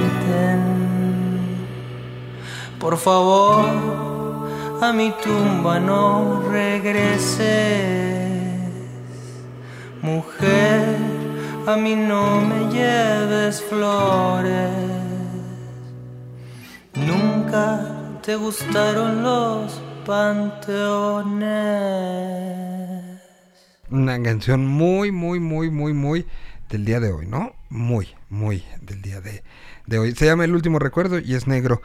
por favor, a mi tumba no regreses. Mujer, a mí no me lleves flores. Nunca te gustaron los panteones. Una canción muy, muy, muy, muy, muy del día de hoy, ¿no? Muy, muy del día de, de hoy. Se llama El último recuerdo y es negro.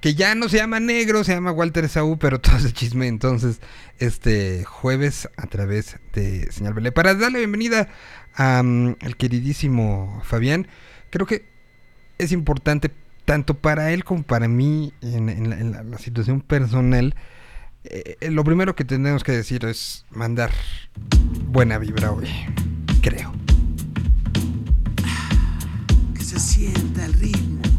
Que ya no se llama negro, se llama Walter Saúl, pero todo ese chisme entonces, este jueves a través de Señal Belé. Para darle bienvenida al queridísimo Fabián, creo que es importante tanto para él como para mí en, la situación personal. Eh, lo primero que tenemos que decir es mandar buena vibra hoy, creo. que se sienta el ritmo.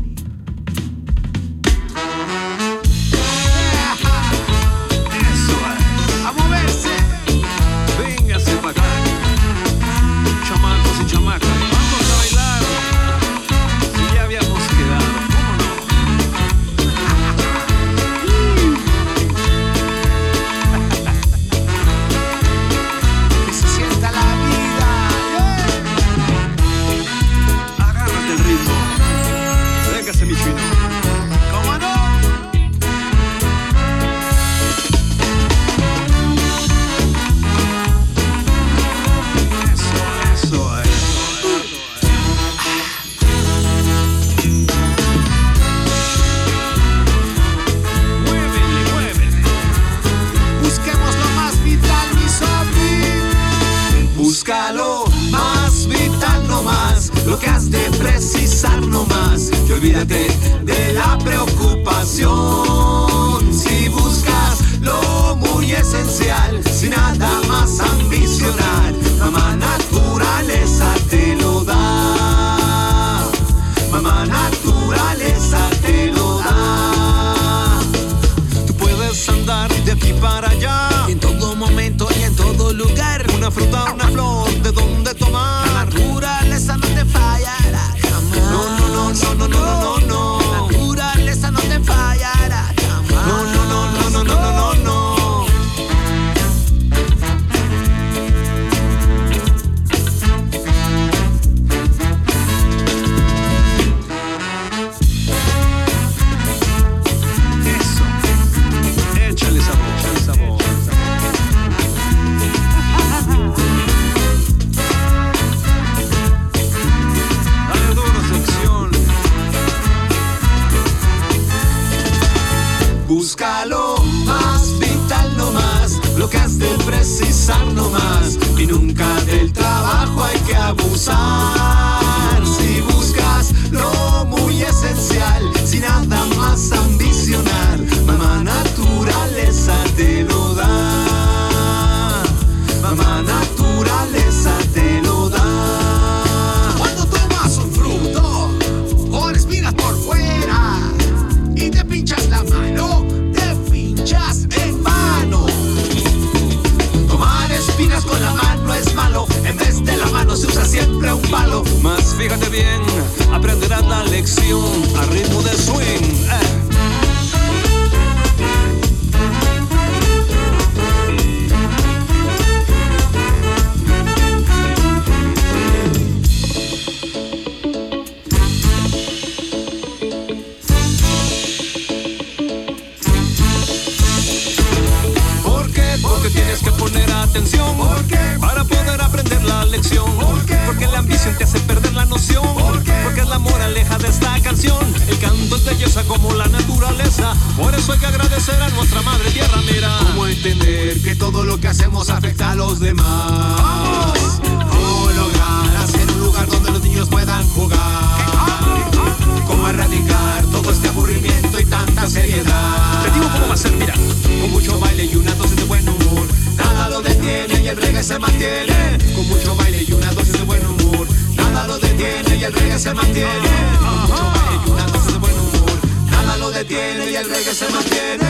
Se mantiene. Con mucho baile y una dosis de buen humor. Nada lo detiene y el reggae se mantiene. Con mucho baile y una dosis de buen humor. Nada lo detiene y el reggae se mantiene.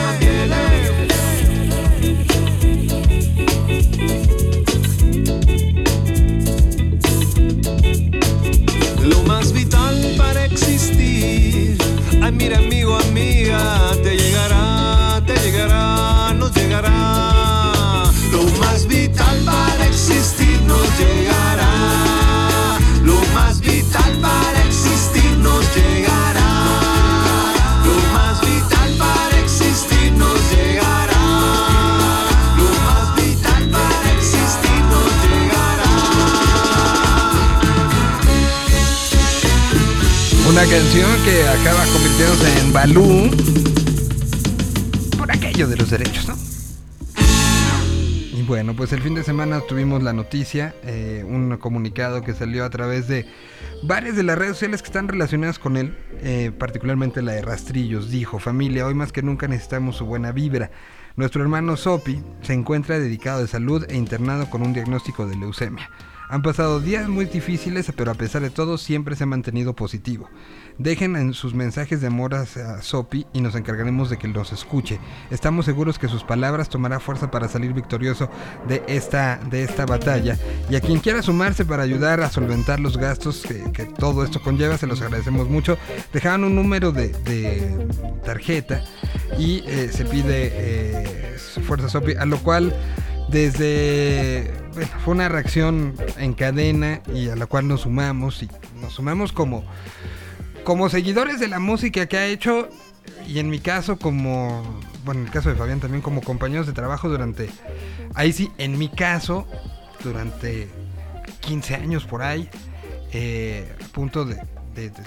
Lo más vital para existir. Ay, mira, amigo, amiga, Una canción que acaba convirtiéndose en Balú por aquello de los derechos, ¿no? Y bueno, pues el fin de semana tuvimos la noticia, eh, un comunicado que salió a través de varias de las redes sociales que están relacionadas con él, eh, particularmente la de Rastrillos. Dijo, familia, hoy más que nunca necesitamos su buena vibra. Nuestro hermano Sopi se encuentra dedicado de salud e internado con un diagnóstico de leucemia. Han pasado días muy difíciles, pero a pesar de todo siempre se ha mantenido positivo. Dejen en sus mensajes de amor a Sopi y nos encargaremos de que los escuche. Estamos seguros que sus palabras tomará fuerza para salir victorioso de esta, de esta batalla. Y a quien quiera sumarse para ayudar a solventar los gastos que, todo esto conlleva, se los agradecemos mucho. Dejaban un número de, de tarjeta y eh, se pide eh, Fuerza Sopi, a lo cual desde bueno, fue una reacción en cadena y a la cual nos sumamos y nos sumamos como como seguidores de la música que ha hecho y en mi caso como bueno en el caso de Fabián también como compañeros de trabajo durante ahí sí en mi caso durante 15 años por ahí eh, a punto de,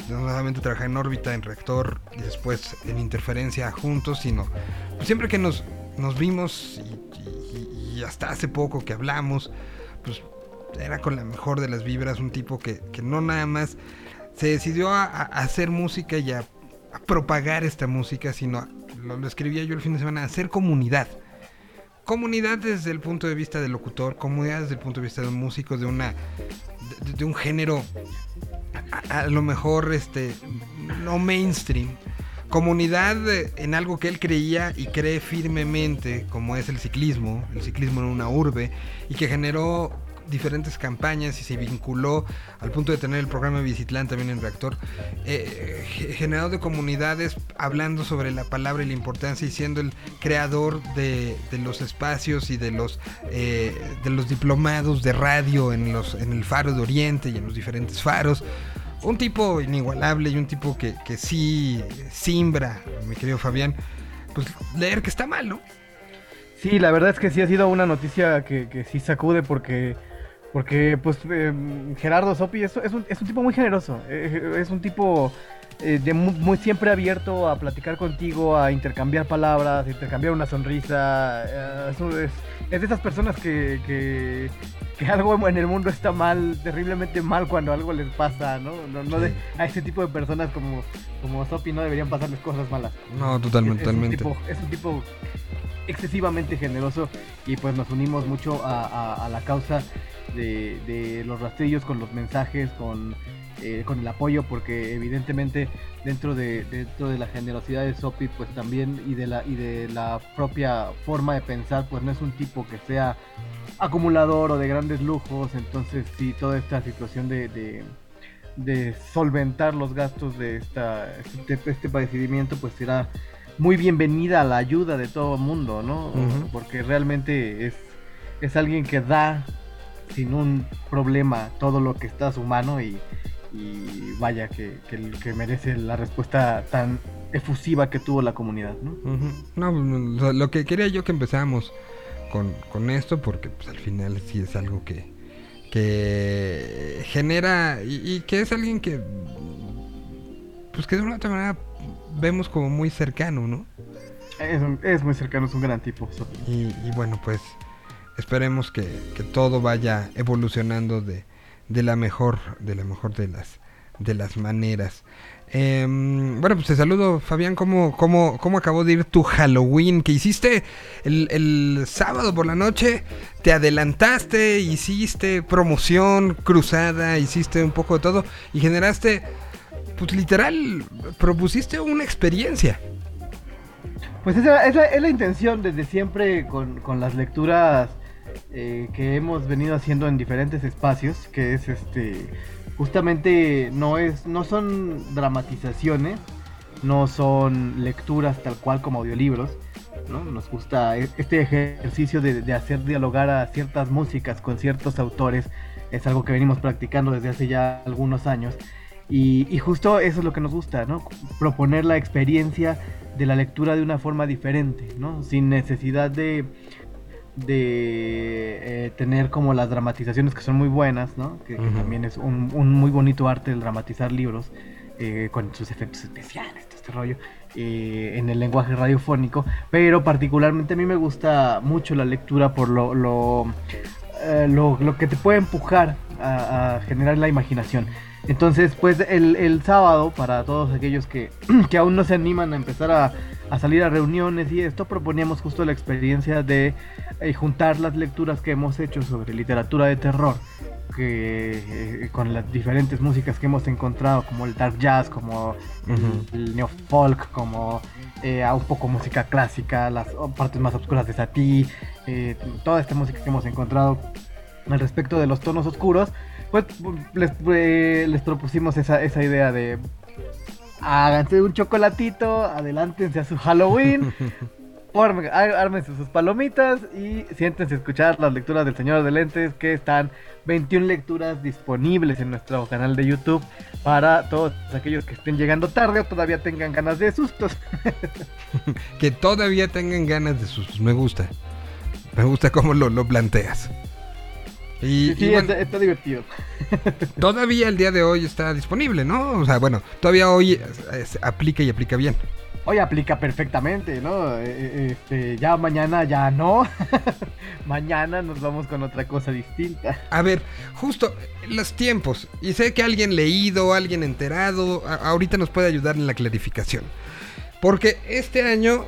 no solamente trabajar en órbita en reactor y después en interferencia juntos sino pues, siempre que nos nos vimos y, y hasta hace poco que hablamos pues era con la mejor de las vibras un tipo que, que no nada más se decidió a, hacer música y a, propagar esta música, sino lo, escribía yo el fin de semana, hacer comunidad. Comunidad desde el punto de vista del locutor, comunidad desde el punto de vista de un músico, de una de, un género a, a, lo mejor este no mainstream. Comunidad en algo que él creía y cree firmemente, como es el ciclismo, el ciclismo en una urbe, y que generó diferentes campañas y se vinculó al punto de tener el programa Bicitlán también en Reactor, eh, generado de comunidades hablando sobre la palabra y la importancia y siendo el creador de, de los espacios y de los, eh, de los diplomados de radio en, los, en el Faro de Oriente y en los diferentes faros. Un tipo inigualable y un tipo que, que sí simbra, mi querido Fabián, pues leer que está mal, ¿no? Sí, la verdad es que sí ha sido una noticia que, que sí sacude porque porque pues eh, Gerardo Sopi es, es, un, es, un, tipo muy generoso, eh, es un tipo eh, de mu- muy, siempre abierto a platicar contigo, a intercambiar palabras, a intercambiar una sonrisa. eh, es, un- es de esas personas que, que, que algo en el mundo está mal, terriblemente mal cuando algo les pasa, ¿no? No, no de- Sí. a ese tipo de personas como, como Sopi no deberían pasarles cosas malas. No, totalmente, Es- es un totalmente. tipo- es un tipo excesivamente generoso y pues nos unimos mucho a, a- a la causa de, de los rastrillos con los mensajes, con, eh, con el apoyo, porque evidentemente dentro de, dentro de la generosidad de Sopi pues también y de la, y de la propia forma de pensar pues no es un tipo que sea acumulador o de grandes lujos, entonces sí, toda esta situación de, de, de solventar los gastos de esta, este, este padecimiento pues será muy bienvenida a la ayuda de todo el mundo, ¿no? Porque realmente es, es alguien que da sin un problema todo lo que está a su mano y, y vaya que, que, que merece la respuesta tan efusiva que tuvo la comunidad, ¿no? No, o sea, lo que quería yo que empezáramos con, con esto, porque pues, al final sí es algo que, que genera y, y que es alguien que, pues que de una u otra manera vemos como muy cercano, ¿no? Es, es muy cercano, es un gran tipo. Y, y bueno, pues esperemos que, que todo vaya evolucionando de, de la mejor, de la mejor de las, de las maneras. Em, bueno, pues te saludo, Fabián. ¿Cómo, cómo, ¿Cómo acabó de ir tu Halloween? que hiciste el, el sábado por la noche? Te adelantaste, hiciste promoción, cruzada, hiciste un poco de todo y generaste, pues literal, propusiste una experiencia. Pues esa, esa es la intención desde siempre con, con las lecturas eh, que hemos venido haciendo en diferentes espacios, que es este justamente no es no son dramatizaciones, no son lecturas tal cual como audiolibros, ¿no? Nos gusta e- este ejercicio de, de hacer dialogar a ciertas músicas con ciertos autores, es algo que venimos practicando desde hace ya algunos años. Y, y justo eso es lo que nos gusta, ¿no? Proponer la experiencia de la lectura de una forma diferente, ¿no? Sin necesidad de, de eh, tener como las dramatizaciones que son muy buenas, ¿no? Que, también es un, un muy bonito arte el dramatizar libros eh, con sus efectos especiales, todo este rollo, eh, en el lenguaje radiofónico. Pero particularmente a mí me gusta mucho la lectura por lo, lo, eh, lo, lo que te puede empujar a, a generar la imaginación. Entonces, pues el, el sábado, para todos aquellos que, que aún no se animan a empezar a, a salir a reuniones y esto, proponíamos justo la experiencia de eh, juntar las lecturas que hemos hecho sobre literatura de terror, que eh, con las diferentes músicas que hemos encontrado, como el dark jazz, como el- neo folk, como eh, a un poco música clásica, las partes más oscuras de Satie, eh, toda esta música que hemos encontrado al respecto de los tonos oscuros, pues les, eh, les propusimos esa, esa idea de háganse un chocolatito, adelántense a su Halloween, ármense sus palomitas y siéntense a escuchar las lecturas del Señor de Lentes, que están 21 lecturas disponibles en nuestro canal de YouTube para todos aquellos que estén llegando tarde o todavía tengan ganas de sustos. que todavía tengan ganas de sustos. Me gusta. Me gusta cómo lo, lo planteas. Y, Sí, sí, y bueno, está, está divertido. todavía el día de hoy está disponible, ¿no? O sea, bueno, todavía hoy se aplica y aplica bien. Hoy aplica perfectamente, ¿no? Eh, eh, Este, ya mañana ya no. mañana nos vamos con otra cosa distinta. A ver, justo los tiempos. Y sé que alguien leído, alguien enterado, ahorita nos puede ayudar en la clarificación. Porque este año,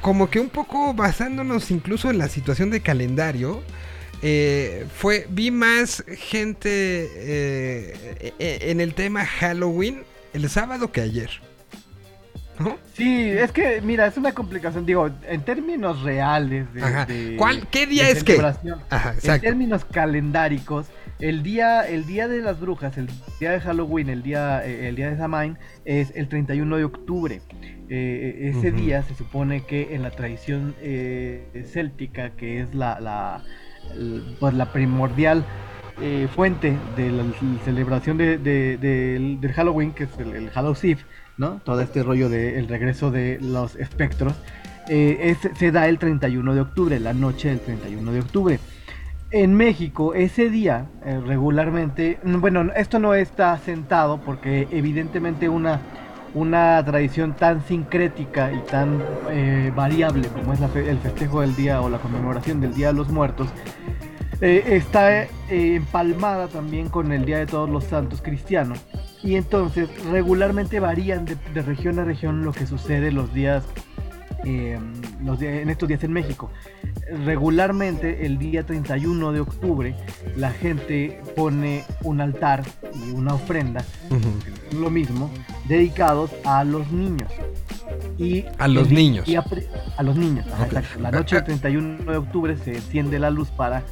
como que un poco basándonos incluso en la situación de calendario, eh, fue vi más gente eh, eh, en el tema Halloween el sábado que ayer. ¿No? Sí, es que, mira, es una complicación. Digo, en términos reales de. Ajá. de- ¿Cuál- qué día de es qué? celebración, Ajá, En términos calendáricos, el día, el día de las brujas, el día de Halloween, el día, eh, el día de Samhain, es el 31 de octubre. Eh, ese día se supone que en la tradición eh, céltica, que es la, pues, la primordial eh, fuente de la celebración de, de- del, del Halloween, que es el, el Hallows Eve, ¿no? Todo este rollo del regreso de los espectros, eh, es- se da el 31 de octubre, la noche del 31 de octubre. En México, ese día, eh, regularmente, bueno, esto no está sentado porque evidentemente una, una tradición tan sincrética y tan eh, variable como es el festejo del día o la conmemoración del Día de los Muertos, eh, está eh, empalmada también con el Día de Todos los Santos cristiano. Y entonces regularmente varían de, de región a región lo que sucede los días, eh, los en estos días en México. Regularmente el día 31 de octubre la gente pone un altar y una ofrenda lo mismo, dedicados a los niños. Y A los el niños. y a, los niños, ajá, Ok. exacto. La noche del 31 de octubre se enciende la luz para,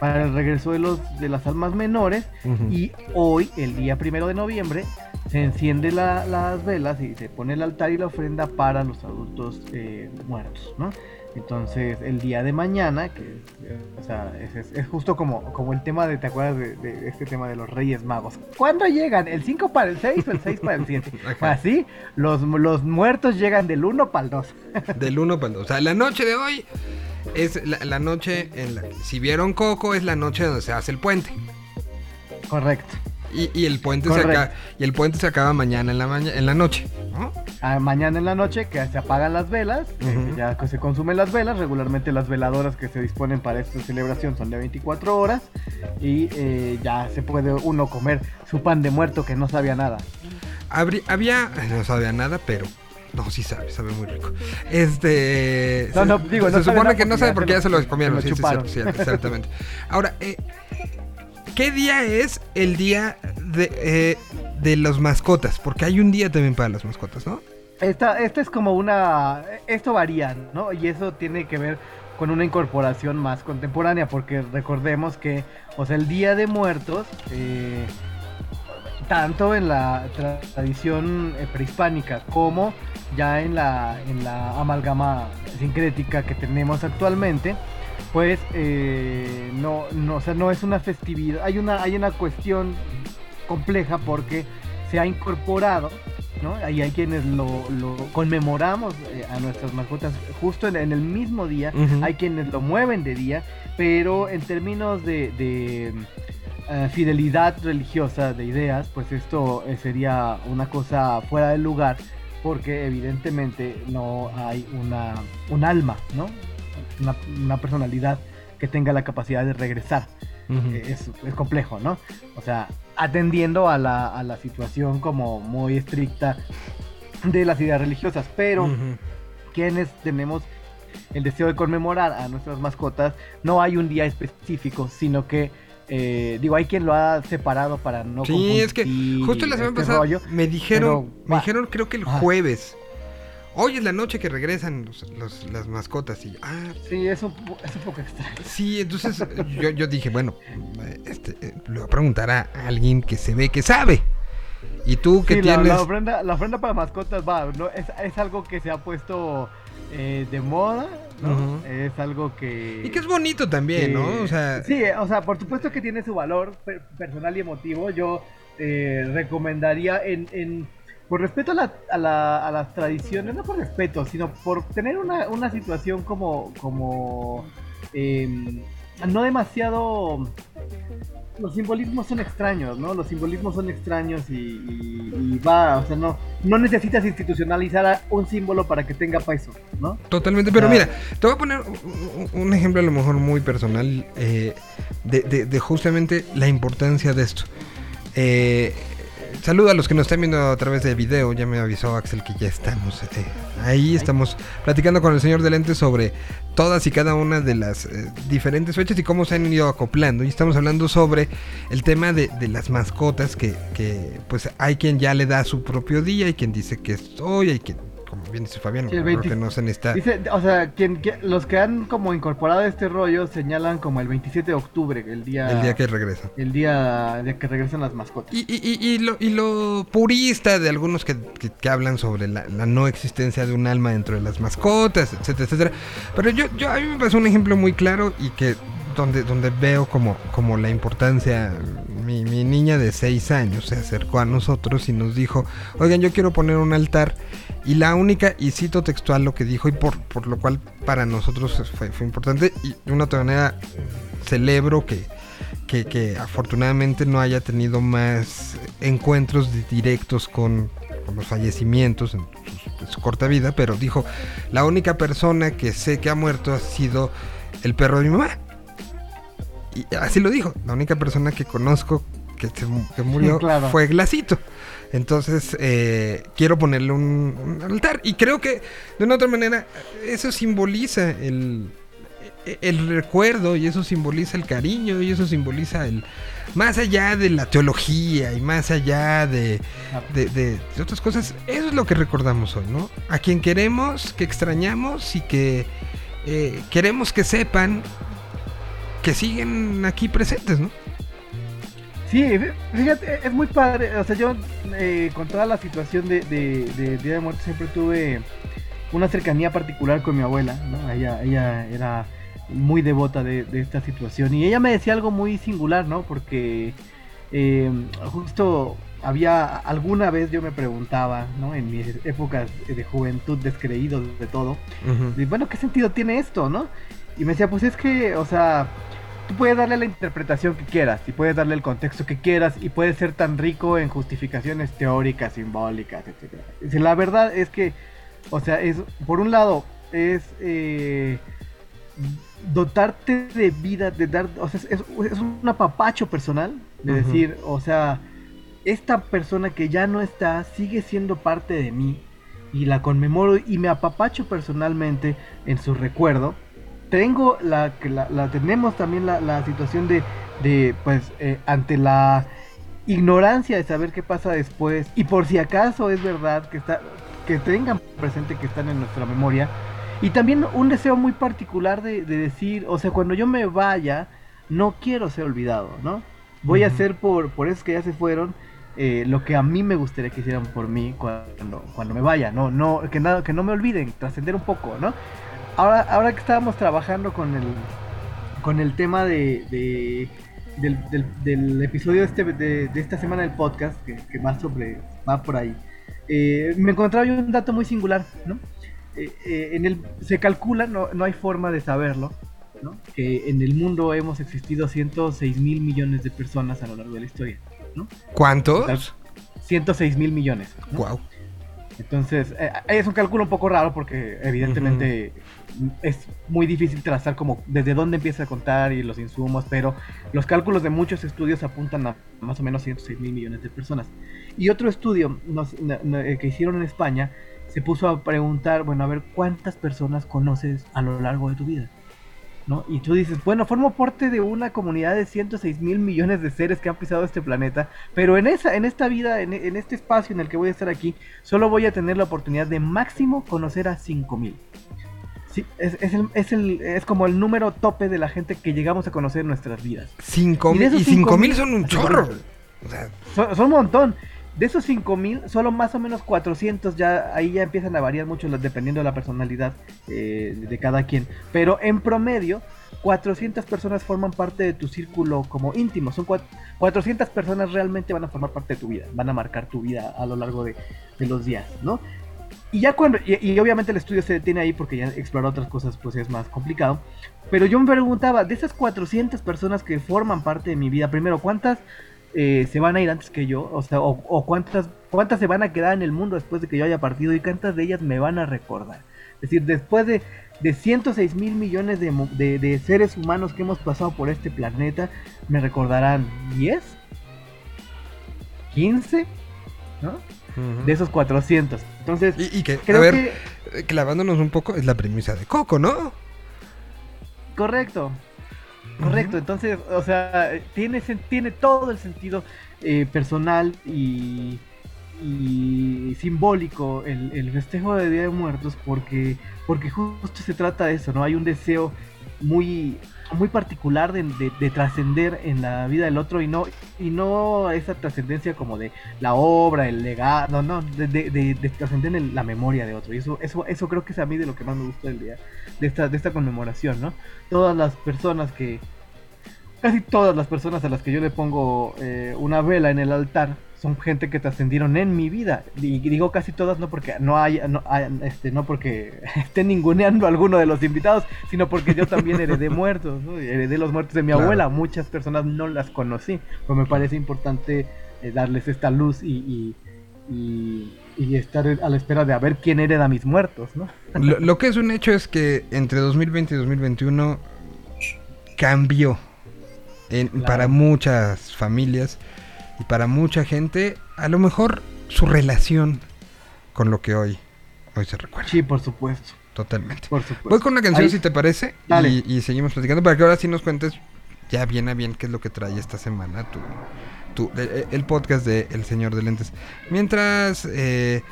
para el regreso de, los, de las almas menores. Y hoy, el día primero de noviembre, se enciende la- las velas y se pone el altar y la ofrenda para los adultos eh, muertos, ¿no? Entonces, el día de mañana, que o sea, es, es- es justo como, como el tema de, ¿te acuerdas de, de este tema de los Reyes Magos? ¿Cuándo llegan? ¿El 5 para el 6 o el 6 para el 7? Ajá. Así, los, los muertos llegan del 1 para el 2. Del 1 para el 2. O sea, la noche de hoy es la, la noche en la si vieron Coco es la noche donde se hace el puente. Correcto. Y, y el puente se acaba, y el puente se acaba mañana en la maña- en la noche, ¿no? Ah, mañana en la noche que se apagan las velas, eh, Ujú. ya que se consumen las velas, regularmente las veladoras que se disponen para esta celebración son de 24 horas y eh, ya se puede uno comer su pan de muerto que no sabía nada. Había no sabía nada, pero no, sí sabe, sabe muy rico. Este No, se, no, digo, se no sabe supone que no sabe porque se ya se lo- comieron, se lo sí, exactamente. Ahora, eh, ¿qué día es el día de, eh, de las mascotas? Porque hay un día también para las mascotas, ¿no? Esta, esta es como una... Esto varía, ¿no? Y eso tiene que ver con una incorporación más contemporánea, porque recordemos que, o sea, el Día de Muertos, eh, tanto en la tra- tradición eh, prehispánica como ya en la, en la amalgama sincrética que tenemos actualmente, pues eh, no, no, o sea, no es una festividad, hay una, hay una cuestión compleja porque se ha incorporado ¿no? Ahí hay quienes lo, lo conmemoramos eh, a nuestras mascotas justo en, en el mismo día, hay quienes lo mueven de día, pero en términos de, de, eh, fidelidad religiosa, de ideas, pues esto eh, sería una cosa fuera de lugar, porque evidentemente no hay una, un alma, ¿no? Una, una personalidad que tenga la capacidad de regresar eh, es, es complejo, ¿no? O sea, atendiendo a la, a la situación como muy estricta de las ideas religiosas, pero quienes tenemos el deseo de conmemorar a nuestras mascotas, no hay un día específico, sino que, eh, digo, hay quien lo ha separado para no Sí, es que justo la semana este pasada rollo. me dijeron, pero me dijeron creo que el jueves. Hoy es la noche que regresan los- los- las mascotas y ah, Sí, es un, po- es un poco extraño. sí, entonces yo, yo dije, bueno, eh, este, eh, le voy a preguntar a alguien que se ve que sabe. Y tú que Sí, tienes la ofrenda, la ofrenda para mascotas va, ¿no? es, es algo que se ha puesto eh, de moda. Es algo que... y que es bonito también, ¿no? O sea, Sí, o sea, por supuesto que tiene su valor per- personal y emotivo. Yo eh, recomendaría en... en- por respeto a, la- a la- a las tradiciones, no por respeto, sino por tener una, una situación como... como em, no demasiado... Los simbolismos son extraños, ¿no? Los simbolismos son extraños y, y- y va, o sea, no, no necesitas institucionalizar a un símbolo para que tenga peso, ¿no? Totalmente, pero Ah. mira, te voy a poner un ejemplo a lo mejor muy personal eh, de, de- de justamente la importancia de esto. Eh, saludo a los que nos están viendo a través de video, ya me avisó Axel que ya estamos eh, ahí, estamos platicando con el señor de lentes sobre todas y cada una de las eh, diferentes fechas y cómo se han ido acoplando. Y estamos hablando sobre el tema de, de las mascotas, que, que, pues hay quien ya le da su propio día, hay quien dice que es hoy, hay quien, como bien dice Fabián, Sí, el creo 20 que no se necesita... Dice, o sea, quien, los que han como incorporado este rollo señalan como el 27 de octubre, el día, El día que regresa. el día de que regresan las mascotas. Y, y- y- y lo, y lo purista de algunos que, que- que hablan sobre la, la no existencia de un alma dentro de las mascotas, etcétera, etcétera. Pero yo, yo a mí me pasó un ejemplo muy claro y que donde, donde veo como, como la importancia. Mi, niña de 6 años se acercó a nosotros y nos dijo, oigan, yo quiero poner un altar. Y la única, y cito textual lo que dijo, y por, por lo cual para nosotros fue, importante, y de una otra manera celebro que, que, que afortunadamente no haya tenido más encuentros di- directos con, con los fallecimientos en su corta vida, pero dijo, la única persona que sé que ha muerto ha sido el perro de mi mamá. Y así lo dijo, la única persona que conozco que, se mu- que murió Claro. fue Glacito. Entonces, eh, quiero ponerle un, un altar. Y creo que, de una otra manera, eso simboliza el, el recuerdo y eso simboliza el cariño y eso simboliza el... Más allá de la teología y más allá de, de, de- de otras cosas, eso es lo que recordamos hoy, ¿no? A quien queremos, que extrañamos y que eh, queremos que sepan que siguen aquí presentes, ¿no? Sí, fí- fíjate, es muy padre. O sea, yo eh, con toda la situación de, de, de Día de Muertos siempre tuve una cercanía particular con mi abuela, ¿no? Ella, ella era muy devota de, de esta situación y ella me decía algo muy singular, ¿no? Porque eh, justo había alguna vez yo me preguntaba, ¿no? En mis épocas de juventud descreído de todo, y bueno, ¿qué sentido tiene esto, no? Y me decía, pues es que, o sea, tú puedes darle la interpretación que quieras y puedes darle el contexto que quieras y puedes ser tan rico en justificaciones teóricas, simbólicas, etc. La verdad es que, o sea, es, por un lado, es eh, dotarte de vida, de dar, o sea, es, es- un apapacho personal, de decir, o sea, esta persona que ya no está sigue siendo parte de mí y la conmemoro y me apapacho personalmente en su recuerdo. Tengo la que la, la tenemos también la, la situación de, de pues eh, ante la ignorancia de saber qué pasa después y por si acaso es verdad que está que tengan presente que están en nuestra memoria y también un deseo muy particular de, de decir, o sea, cuando yo me vaya, no quiero ser olvidado, ¿no? Voy a hacer por, por esos que ya se fueron eh, lo que a mí me gustaría que hicieran por mí cuando, cuando me vaya, ¿no? no que, nada, que no me olviden, trascender un poco, ¿no? Ahora, ahora que estábamos trabajando con el, con el tema de, de- del, del- del episodio este, de, de esta semana del podcast, que, que va, sobre, va por ahí, eh, me encontraba yo un dato muy singular, ¿no? Eh, eh, en el, se calcula, no, no hay forma de saberlo, ¿no? que en el mundo hemos existido 106 mil millones de personas a lo largo de la historia. ¿Cuántos? 106 mil millones. ¿no? Wow. Entonces, eh, es un cálculo un poco raro porque evidentemente es muy difícil trazar como desde dónde empieza a contar y los insumos, pero los cálculos de muchos estudios apuntan a más o menos 106 mil millones de personas. Y otro estudio nos- eh, que hicieron en España se puso a preguntar, bueno, a ver, ¿cuántas personas conoces a lo largo de tu vida? ¿No? Y tú dices, bueno, formo parte de una comunidad de 106 mil millones de seres que han pisado este planeta, pero en esa, en esta vida, en, en este espacio en el que voy a estar aquí, solo voy a tener la oportunidad de máximo conocer a 5 mil. Sí, es, es, el- es, el- es como el número tope de la gente que llegamos a conocer en nuestras vidas. Cinco Y de mil, esos y cinco cinco mil mil- son un chorro. mil. O sea, Son, son un montón. De esos 5000, solo más o menos 400 ya ahí ya empiezan a variar mucho dependiendo de la personalidad eh, de cada quien. Pero en promedio, 400 personas forman parte de tu círculo como íntimo. Son cua- 400 personas realmente van a formar parte de tu vida, van a marcar tu vida a lo largo de, de los días, ¿no? Y ya cuando, y, y obviamente el estudio se detiene ahí porque ya explorar otras cosas pues es más complicado. Pero yo me preguntaba, de esas 400 personas que forman parte de mi vida, primero, ¿cuántas eh, se van a ir antes que yo? O sea, o, o cuántas, cuántas se van a quedar en el mundo después de que yo haya partido y cuántas de ellas me van a recordar. Es decir, después de, de 106 mil millones de, de- de seres humanos que hemos pasado por este planeta, me recordarán 10, 15, ¿no? De esos 400. Entonces, Y, y que, a ver, que... eh, clavándonos un poco, es la premisa de Coco, ¿no? Correcto. Correcto, entonces, o sea, tiene, tiene todo el sentido eh, personal y, y simbólico el, el festejo de Día de Muertos porque, porque justo se trata de eso, ¿no? Hay un deseo muy, muy particular de, de- de trascender en la vida del otro y no, y no esa trascendencia como de la obra, el legado, no, no, de- de trascender en la memoria de otro. Y eso, eso, eso creo que es a mí de lo que más me gusta del día, de esta, de esta conmemoración, ¿no? Todas las personas que, casi todas las personas a las que yo le pongo eh, una vela en el altar son gente que trascendieron en mi vida y digo casi todas no porque no hay, no, hay- este no porque esté ninguneando a alguno de los invitados sino porque yo también heredé muertos ¿no? heredé los muertos de mi Claro. abuela muchas personas no las conocí pero me parece importante eh, darles esta luz y, y, y- y estar a la espera de a ver quién hereda mis muertos, ¿no? Lo, lo que es un hecho es que entre 2020 y 2021 cambió en- Claro. para muchas familias y para mucha gente, a lo mejor su relación con lo que hoy, hoy se recuerda. Sí, por supuesto, Totalmente. por supuesto. Voy con una canción Ahí- si te parece y, y seguimos platicando para que ahora sí nos cuentes ya bien a bien qué es lo que trae esta semana tu, el, el podcast de El Señor de Lentes. Mientras, eh,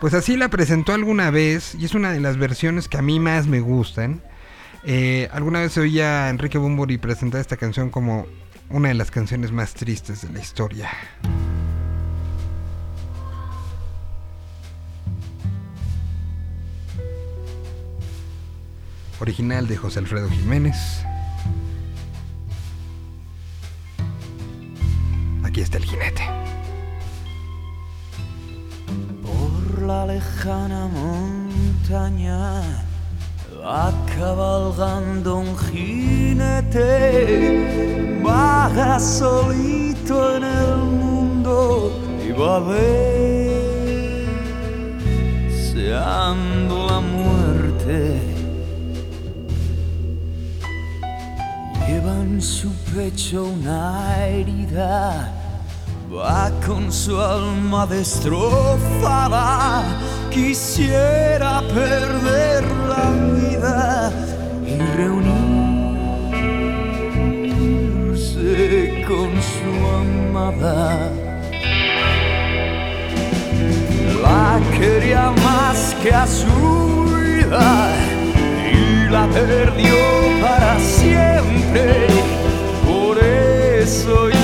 pues así la presentó alguna vez y es una de las versiones que a mí más me gustan. Eh, alguna vez oía a Enrique Bumburi presentar esta canción como una de las canciones más tristes de la historia. Original de José Alfredo Jiménez. Está el jinete. Por la lejana montaña va cabalgando un jinete, vaga solito en el mundo y va deseando la muerte. Lleva en su pecho una herida, va con su alma destrozada. Quisiera perder la vida y reunirse con su amada. La quería más que a su vida y la perdió para siempre. Por eso lleva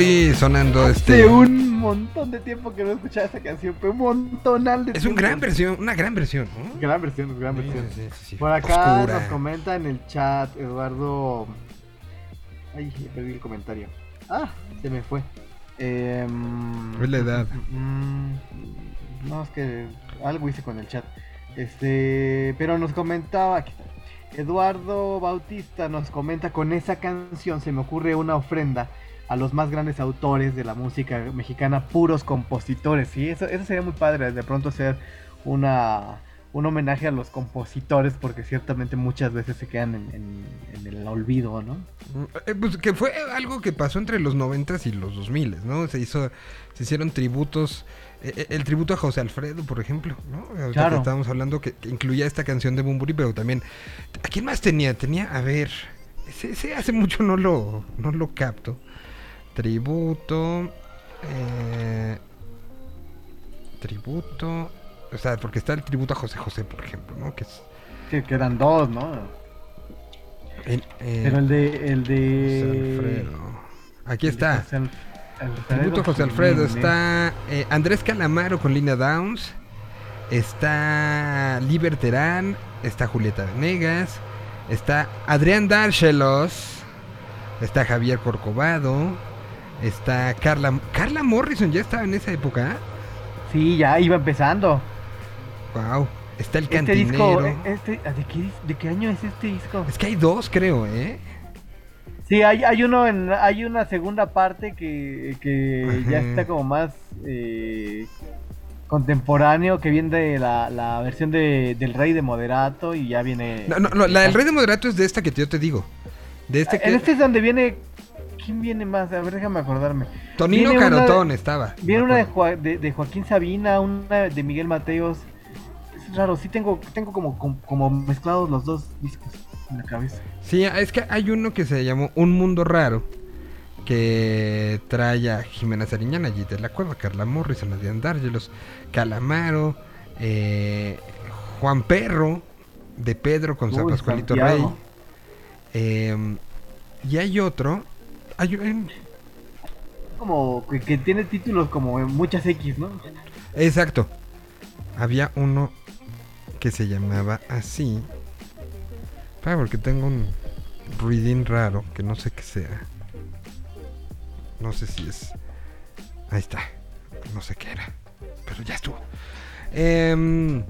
Bumburi sonando este. Hace un montón de tiempo que no escuchaba esa canción, pero un montonal de Es una tiempo. gran versión, una gran versión, ¿no? Gran versión, gran Sí, versión. sí, sí. Por acá Oscura. nos comenta en el chat Eduardo. Ay, perdí el comentario. Ah, se me fue. Em, Es la edad. mm, no, es que algo hice con el chat. Este, pero nos comentaba. Aquí está. Eduardo Bautista nos comenta con esa canción se me ocurre una ofrenda a los más grandes autores de la música mexicana, puros compositores. Sí, eso, eso sería muy padre, de pronto hacer una, un homenaje a los compositores, porque ciertamente muchas veces se quedan en, en- en el olvido, ¿no? Eh, pues que fue algo que pasó entre los 90 y los 2000, ¿no? Se hizo, se hicieron tributos, eh, eh, el tributo a José Alfredo, por ejemplo, ¿no? Ahorita Claro. que estábamos hablando que, que incluía esta canción de Bumburi, pero también, ¿a quién más tenía? Tenía, a ver, ese, ese hace mucho no lo, no lo capto. Tributo, eh, tributo, o sea, porque está el tributo a José José, por ejemplo, ¿no? Que es Que quedan dos, ¿no? el, eh, Pero el de... El José de... Alfredo. Aquí el está. José Alfredo Tributo a José Alfredo. Está eh, Andrés Calamaro con Lina Downs. Está Liber Terán. Está Julieta Venegas. Está Adrián Dárchelos. Está Javier Corcovado. Está Carla. Carla Morrison ya estaba en esa época. Sí, ya iba empezando. Wow. Está el Este cantinero. disco, eh, este, ¿de qué, dis- ¿de qué año es este disco? Es que hay dos, creo, ¿eh? Sí, hay, hay uno en, hay una segunda parte que, que ya está como más eh, contemporáneo, que viene de la, la versión de, del Rey de Moderato y ya viene... No, no, no, la del Rey de Moderato es de esta que yo te digo. De este En que. este es donde viene... ¿Quién viene más? A ver, déjame acordarme. Tonino viene Carotón estaba. Viene una de, de, de Joaquín Sabina, una de Miguel Mateos. Es raro, sí tengo, tengo como, como, como mezclados los dos discos en la cabeza. Sí, es que hay uno que se llamó Un Mundo Raro, que trae a Jimena Sariñana, Gita de la Cueva, Carla Morrison, Adrián Dárgelos, Calamaro, eh, Juan Perro, de Pedro con San Uy, Pascualito Santiago. Rey. eh, y hay otro, hay un- Como que, que tiene títulos como muchas X, ¿no? exacto, había uno que se llamaba así, para porque tengo un reading raro, que no sé qué sea. No sé si es. Ahí está. No sé qué era. Pero ya estuvo. Em,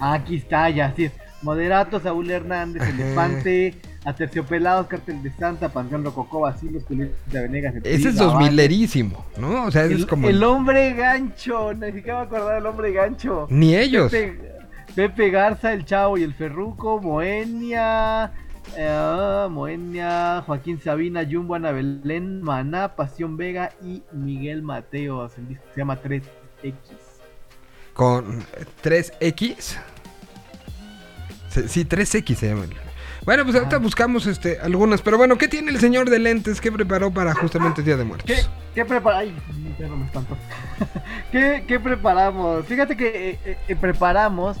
Aquí está, ya, es. Moderato, Saúl Hernández. Elefante, Aterciopelados, Cártel de Santa, Panteón Rococó, Basilos, Julieta Venegas. El ese es La Banda. 2000 lerísimo, ¿no? O sea, El, es como. el hombre gancho, ni siquiera me acordaba del hombre gancho. Ni ellos. Pepe, Pepe Garza, el Chavo y el Ferruco, Moenia, eh, Moenia, Joaquín Sabina, Jumbo, Ana Belén, Maná, Pasión Vega y Miguel Mateos. El disco se llama 3X. Con 3X. Sí, Sí, 3X se llama. Bueno, pues ahorita Ah. buscamos este, algunas. Pero bueno, ¿qué tiene el señor de lentes que preparó para justamente Día de Muertos? ¿Qué, qué preparamos? Ay, me espantó. ¿Qué, qué preparamos? Fíjate que eh, eh, preparamos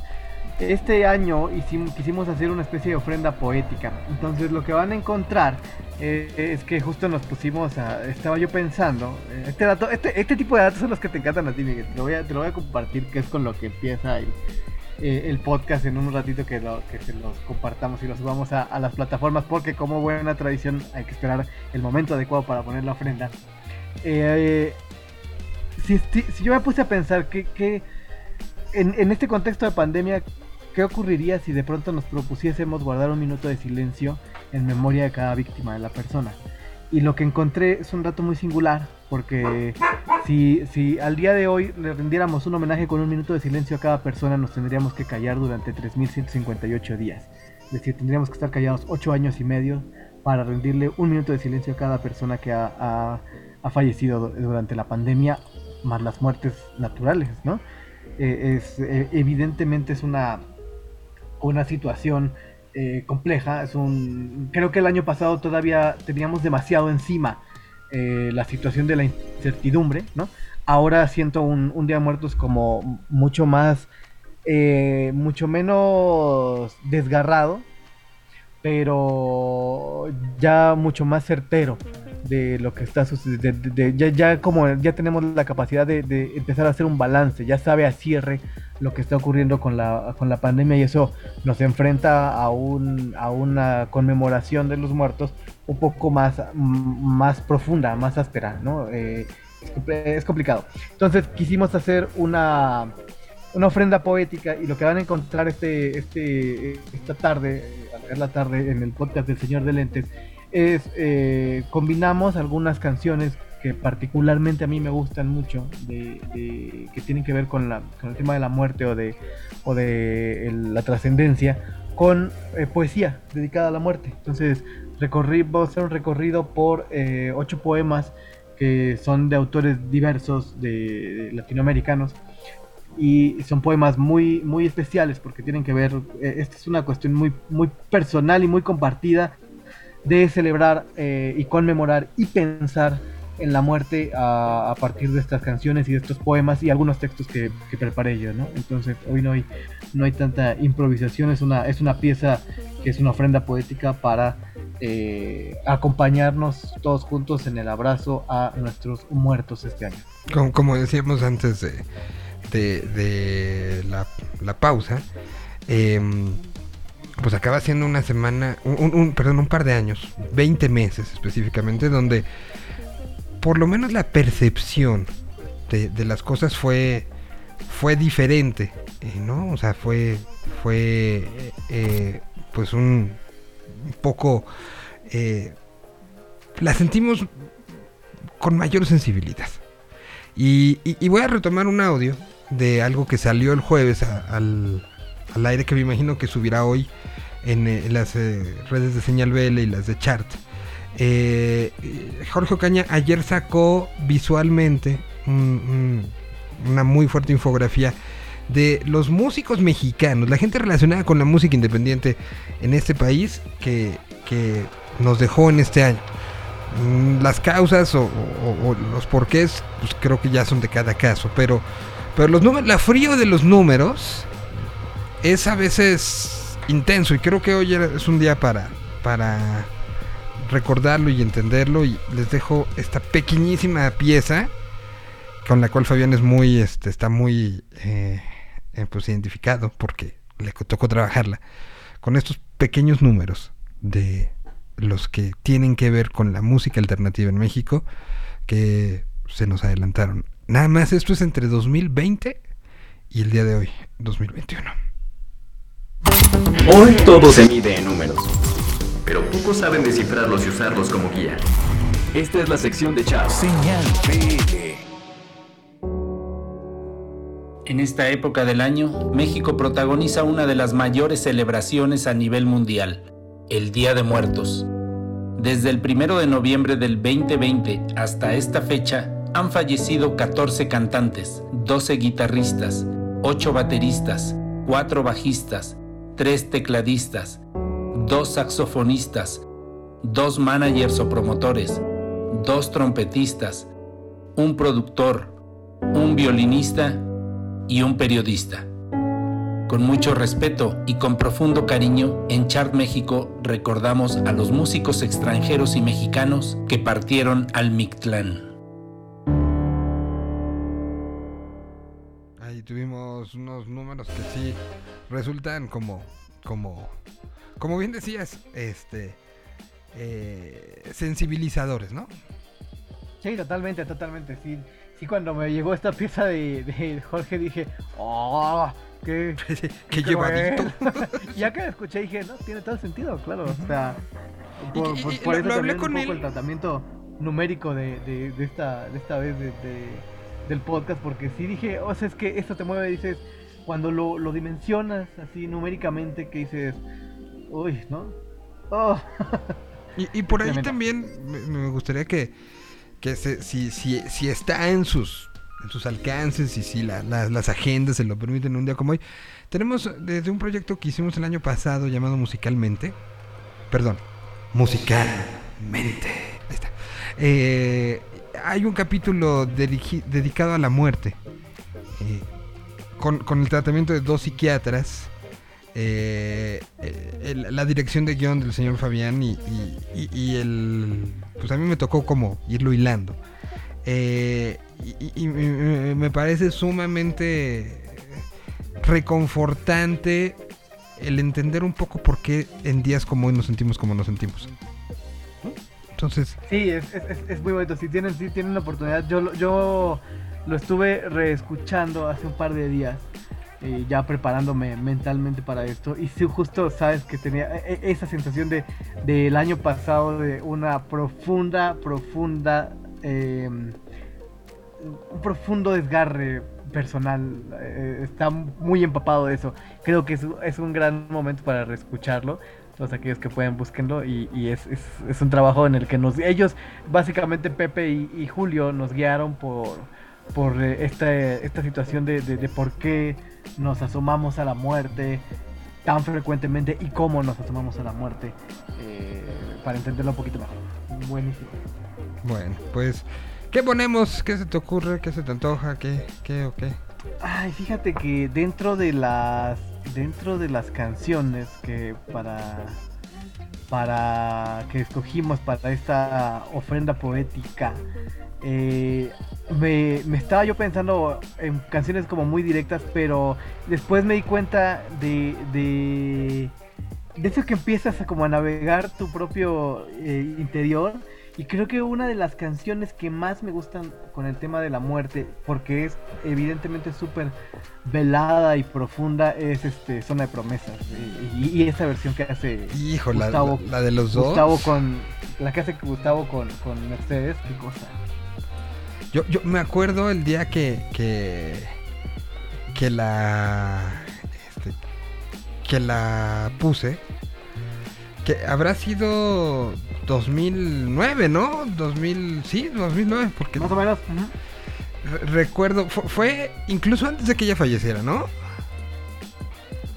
este año hicimos, quisimos hacer una especie de ofrenda poética. Entonces lo que van a encontrar eh, es que justo nos pusimos a... Estaba yo pensando, eh, este dato, este, este tipo de datos son los que te encantan a ti, Miguel. Te lo voy a, te lo voy a compartir, que es con lo que empieza el, eh, el podcast en un ratito que, lo, que se los compartamos y los subamos a, las plataformas, porque como buena tradición hay que esperar el momento adecuado para poner la ofrenda. Eh, si yo me puse a pensar que, que en, en este contexto de pandemia, ¿qué ocurriría si de pronto nos propusiésemos guardar un minuto de silencio en memoria de cada víctima de la persona? Y lo que encontré es un dato muy singular, porque si, si al día de hoy le rendiéramos un homenaje con un minuto de silencio a cada persona, nos tendríamos que callar durante 3.158 días. Es decir, tendríamos que estar callados 8 años y medio para rendirle un minuto de silencio a cada persona que ha, ha- fallecido du- durante la pandemia, más las muertes naturales, ¿no? Eh, es, eh, evidentemente es una, una situación eh, compleja. Es un, creo que el año pasado todavía teníamos demasiado encima eh, la situación de la incertidumbre, ¿no? Ahora siento un, Día de Muertos como mucho más, eh, mucho menos desgarrado, pero ya mucho más certero de lo que está sucediendo. ya, ya, como ya tenemos la capacidad de, empezar a hacer un balance, ya sabe a cierre lo que está ocurriendo con la, con la pandemia y eso nos enfrenta a, un, a una conmemoración de los muertos un poco más, más profunda, más áspera, ¿no? Eh, es complicado. Entonces quisimos hacer una, una ofrenda poética y lo que van a encontrar este, este, esta tarde, es la tarde en el podcast del Señor de Lentes, es eh, combinamos algunas canciones que particularmente a mí me gustan mucho, de, que tienen que ver con, la, con el tema de la muerte o de, o de la trascendencia, con eh, poesía dedicada a la muerte. Entonces, recorrí, vamos a hacer un recorrido por eh, ocho poemas que son de autores diversos de, latinoamericanos y son poemas muy muy especiales porque tienen que ver eh, esta es una cuestión muy muy personal y muy compartida de celebrar y conmemorar y pensar en la muerte a, partir de estas canciones y de estos poemas y algunos textos que, preparé yo, ¿no? Entonces hoy no hay, no hay tanta improvisación, es una, es una pieza que es una ofrenda poética para eh, acompañarnos todos juntos en el abrazo a nuestros muertos este año. Como, decíamos antes de, de, la, pausa, em, pues acaba siendo una semana, un, un, perdón, un par de años, 20 meses específicamente, donde por lo menos la percepción de, las cosas fue, fue diferente, eh, ¿no? O sea, fue, fue eh, pues un, poco... Eh, la sentimos con mayor sensibilidad. Y, voy a retomar un audio de algo que salió el jueves al, al, aire que me imagino que subirá hoy en, las redes de Señal BL y las de Chart eh, Jorge Ocaña ayer sacó visualmente una muy fuerte infografía de los músicos mexicanos, la gente relacionada con la música independiente en este país que, nos dejó en este año. Mm, las causas o, los porqués, pues creo que ya son de cada caso, pero, pero los números, la frío de los números es a veces intenso y creo que hoy es un día para, para recordarlo y entenderlo y les dejo esta pequeñísima pieza con la cual Fabián es muy, este, está muy eh, eh, pues identificado porque le tocó trabajarla con estos pequeños números de los que tienen que ver con la música alternativa en México que se nos adelantaron. Nada más esto es entre 2020 y el día de hoy, 2021. Hoy todo se mide en números pero pocos saben descifrarlos y usarlos como guía. Esta es la sección de chat. Señal En esta época del año, México protagoniza una de las mayores celebraciones a nivel mundial, el Día de Muertos. Desde el 1 de noviembre del 2020 hasta esta fecha, han fallecido 14 cantantes, 12 guitarristas, 8 bateristas, 4 bajistas, 3 tecladistas, dos saxofonistas, dos managers o promotores, dos trompetistas, un productor, un violinista y un periodista. Con mucho respeto y con profundo cariño, en Chart México recordamos a los músicos extranjeros y mexicanos que partieron al Mictlán. Tuvimos unos números que sí resultan como, como como bien decías, este, eh, sensibilizadores, ¿no? Sí, totalmente, totalmente. Sí, sí cuando me llegó esta pieza de, Jorge dije, ¡oh! ¡Qué, qué, llevadito! ya que la escuché dije, no, tiene todo el sentido, claro. O sea, por, eso también un poco el tratamiento numérico de, esta, de esta vez del podcast, porque sí dije, o sea, es que esto te mueve, dices, cuando lo, lo dimensionas así numéricamente, que dices, Uy, ¿no? Oh. Y, por ahí también me, gustaría que, que si, si, si está en sus, en sus alcances y si las agendas se lo permiten un día como hoy. Tenemos desde un proyecto que hicimos el año pasado llamado Musicalmente. Perdón, Musicalmente. Ahí está. Eh, hay un capítulo dedicado a la muerte. Eh, con, con, el tratamiento de dos psiquiatras eh, el- la dirección de guion del señor Fabián y, y- el... Pues a mí me tocó como irlo hilando. Eh, y, me parece sumamente reconfortante el entender un poco por qué en días como hoy nos sentimos como nos sentimos. Sí, es, muy bonito. Si tienen, si tienen la oportunidad, yo, yo lo estuve reescuchando hace un par de días, eh, ya preparándome mentalmente para esto. Y sí, justo sabes que tenía e- e- esa sensación de del año pasado de una profunda, profunda, eh, un profundo desgarre personal. eh, está muy empapado de eso. Creo que es, es un gran momento para reescucharlo todos aquellos que pueden búsquenlo y, y es, es- es un trabajo en el que nos ellos básicamente Pepe y, y Julio nos guiaron por por eh, esta, esta situación de, de- de por qué nos asomamos a la muerte tan frecuentemente y cómo nos asomamos a la muerte eh, para entenderlo un poquito mejor buenísimo bueno, pues, ¿qué ponemos? ¿Qué se te ocurre? ¿Qué se te antoja? ¿Qué? ¿Qué o qué? Ay, fíjate que dentro de las dentro de las canciones que para para que escogimos para esta ofrenda poética eh, me, me estaba yo pensando en canciones como muy directas pero después me di cuenta de de de eso que empiezas a como a navegar tu propio eh, interior y creo que una de las canciones que más me gustan con el tema de la muerte, porque es evidentemente súper velada y profunda, es este Zona de Promesas. Y, y esa versión que hace Hijo, Gustavo- la- la de los dos. Gustavo con. La que hace Gustavo con, con Mercedes, qué cosa. Yo, yo me acuerdo el día que. que. que la. este, que la puse. Que habrá sido 2009, ¿no? 2000. Sí, 2009, porque. Más o menos. ujú. re- Recuerdo, fu- fue incluso antes de que ella falleciera, ¿no?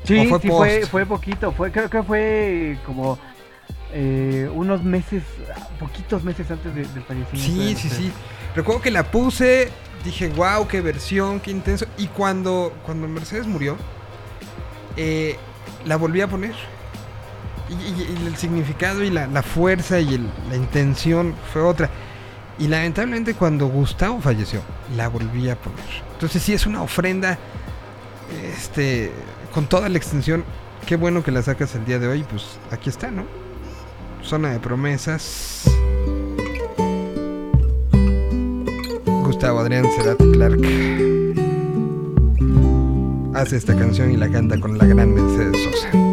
Sí, ¿O fue sí, fue, fue poquito. Fue, creo que fue como eh, unos meses, poquitos meses antes de- del fallecimiento. de Sí, sí, Mercedes. sí. Recuerdo que la puse, dije, wow, qué versión, qué intenso. Y cuando, cuando Mercedes murió, eh, la volví a poner. Y, el significado y la, fuerza y la intención fue otra. Y lamentablemente cuando Gustavo falleció, la volví a poner. Entonces sí es una ofrenda, este, con toda la extensión. Qué bueno que la sacas el día de hoy. Pues aquí está, ¿no? Zona de promesas. Gustavo Adrián Cerati Clark hace esta canción y la canta con la gran Mercedes Sosa.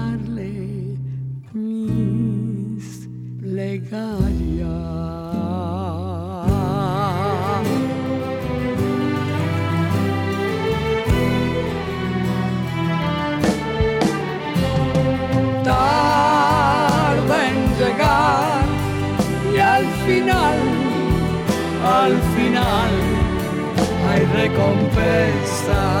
y al final, al final hay recompensa.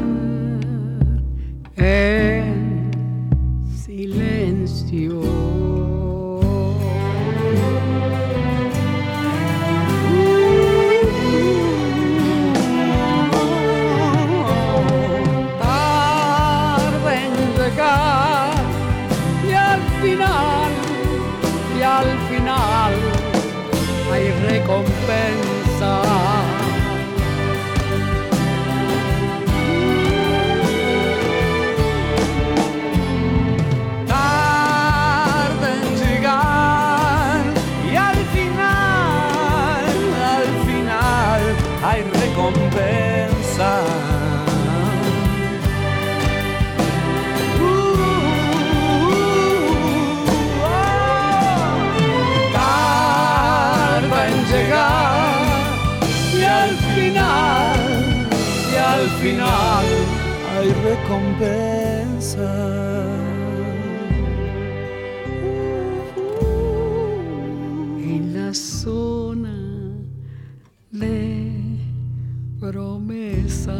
en recompensa. en la zona de promesa.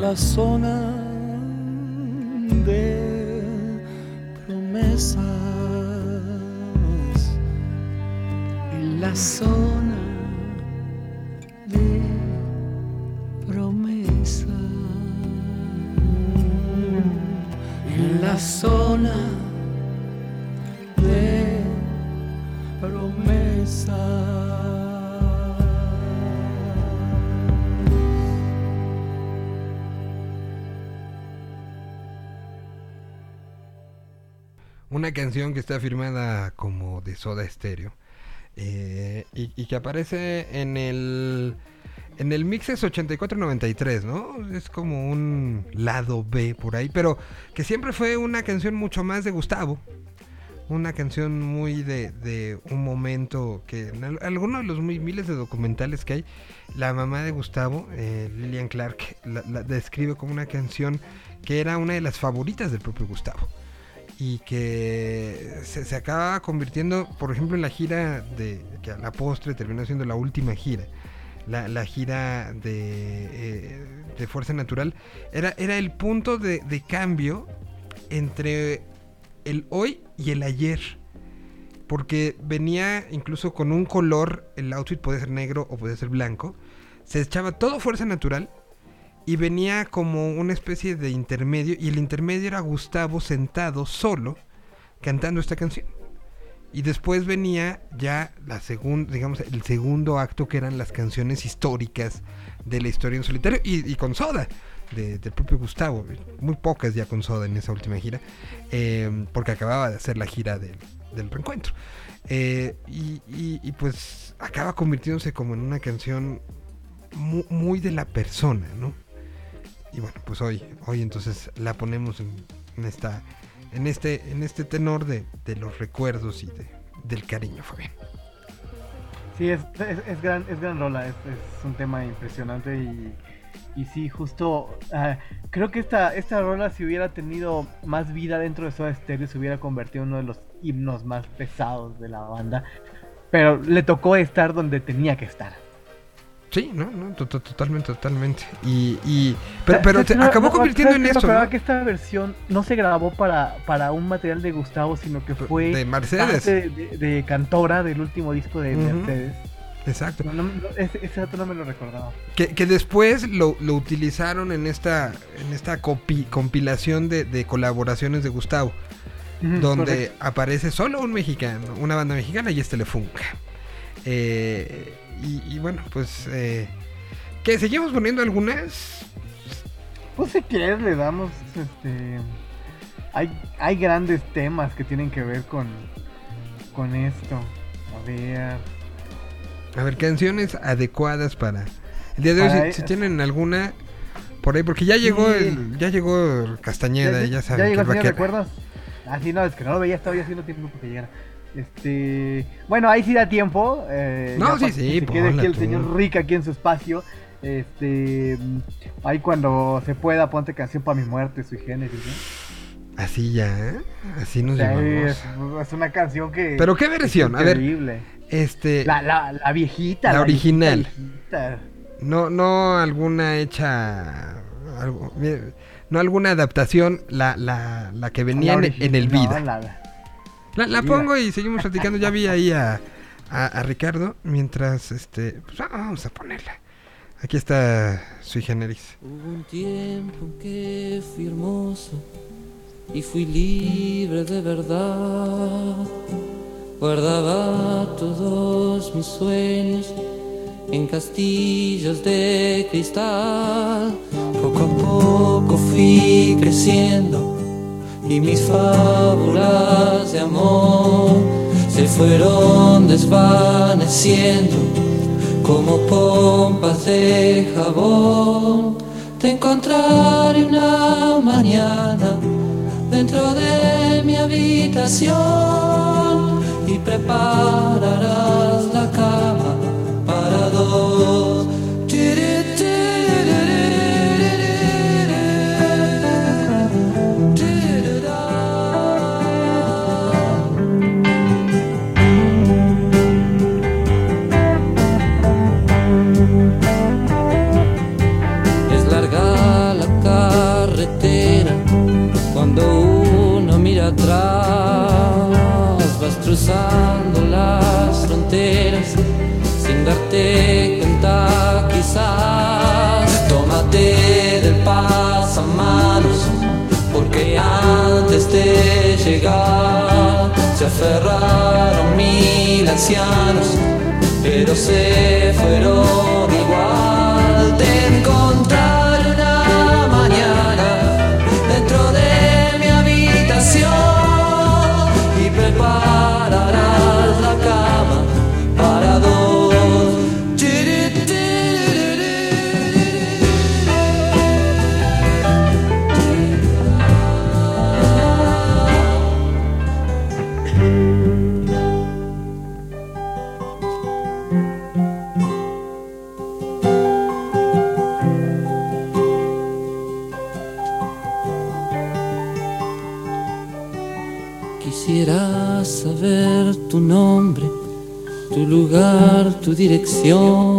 la zona de promesas. En la zona Canción que está firmada como de Soda Stereo. eh, y, que aparece en el. En el Mixes 8493, ¿no? Es como un lado B por ahí, pero que siempre fue una canción mucho más de Gustavo. Una canción muy de, un momento que en al- algunos de los miles de documentales que hay, la mamá de Gustavo, eh, Lillian Clark, la, la describe como una canción que era una de las favoritas del propio Gustavo y que se, se acaba convirtiendo, por ejemplo, en la gira de que a la postre terminó siendo la última gira. La, la gira de, eh, de Fuerza Natural era, era el punto de, de cambio entre el hoy y el ayer. Porque venía incluso con un color, el outfit puede ser negro o puede ser blanco. Se echaba todo Fuerza Natural y venía como una especie de intermedio y el intermedio era Gustavo sentado solo cantando esta canción. Y después venía ya la segunda, digamos, el segundo acto que eran las canciones históricas de la historia en solitario y, con Soda, de- del propio Gustavo. Muy pocas ya con Soda en esa última gira, eh, porque acababa de hacer la gira del, del reencuentro. Eh, y, y- pues acaba convirtiéndose como en una canción mu- muy, de la persona, ¿no? Y bueno, pues hoy, hoy entonces la ponemos en, esta, en este, en este tenor de, de los recuerdos y de, del cariño, Fabián. Sí, es, es, es gran, es gran rola, es, es un tema impresionante y, y sí, justo ah, creo que esta, esta rola si hubiera tenido más vida dentro de Soda Stereo se hubiera convertido en uno de los himnos más pesados de la banda, pero le tocó estar donde tenía que estar. Sí, no, no, to- to- totalmente, totalmente. Y, y pero, pero ¿sabes se acabó convirtiendo ¿sabes en acordaba ¿no? que esta versión no se grabó para, para un material de Gustavo, sino que fue De Mercedes. de, de Cantora del último disco de. Mercedes. Exacto. No, no, no, ese, ese dato no me lo recordaba. Que, que después lo, lo utilizaron en esta, en esta copi- compilación de, de colaboraciones de Gustavo, donde correcto. aparece solo un mexicano, una banda mexicana y es Telefunca. Eh, y, y bueno, pues eh, que seguimos poniendo algunas. Pues si quieres le damos este hay, hay grandes temas que tienen que ver con con esto. A ver. A ver, canciones adecuadas para el día de hoy. Si, si tienen alguna por ahí, porque ya llegó Sí. el, ya llegó Castañeda, y ya saben llegó que el señor. ¿recuerdas? Ah, sí, no, es que no lo veía, estaba ya haciendo tiempo porque llegara. Este, bueno, ahí sí da tiempo. eh, No, sí, sí, que se quede aquí el tú. señor Rick aquí en su espacio. Este, ahí cuando se pueda, ponte canción para mi muerte, sui generis, ¿no? Así ya, ¿eh? así nos Sí, llamamos. es, es una canción que. Pero qué versión, a ver, este, La, la, la viejita. La original. viejita, no, no alguna hecha, algo- no alguna adaptación, la, la, la que venía La en, en el no, vida. la- la- La, pongo y seguimos platicando. Ya vi ahí a, a, a Ricardo mientras, este, pues ah, vamos a ponerla. Aquí está Sui Generis. Hubo un tiempo en que fui hermoso y fui libre de verdad. Guardaba todos mis sueños en castillos de cristal. Poco a poco fui creciendo y mis fábulas de amor se fueron desvaneciendo como pompas de jabón. Te encontraré una mañana dentro de mi habitación y prepararás la cama cruzando las fronteras sin darte cuenta quizás. Tómate del pasamanos porque antes de llegar se aferraron mil ancianos, pero se fueron igual. Te encontraré tu dirección.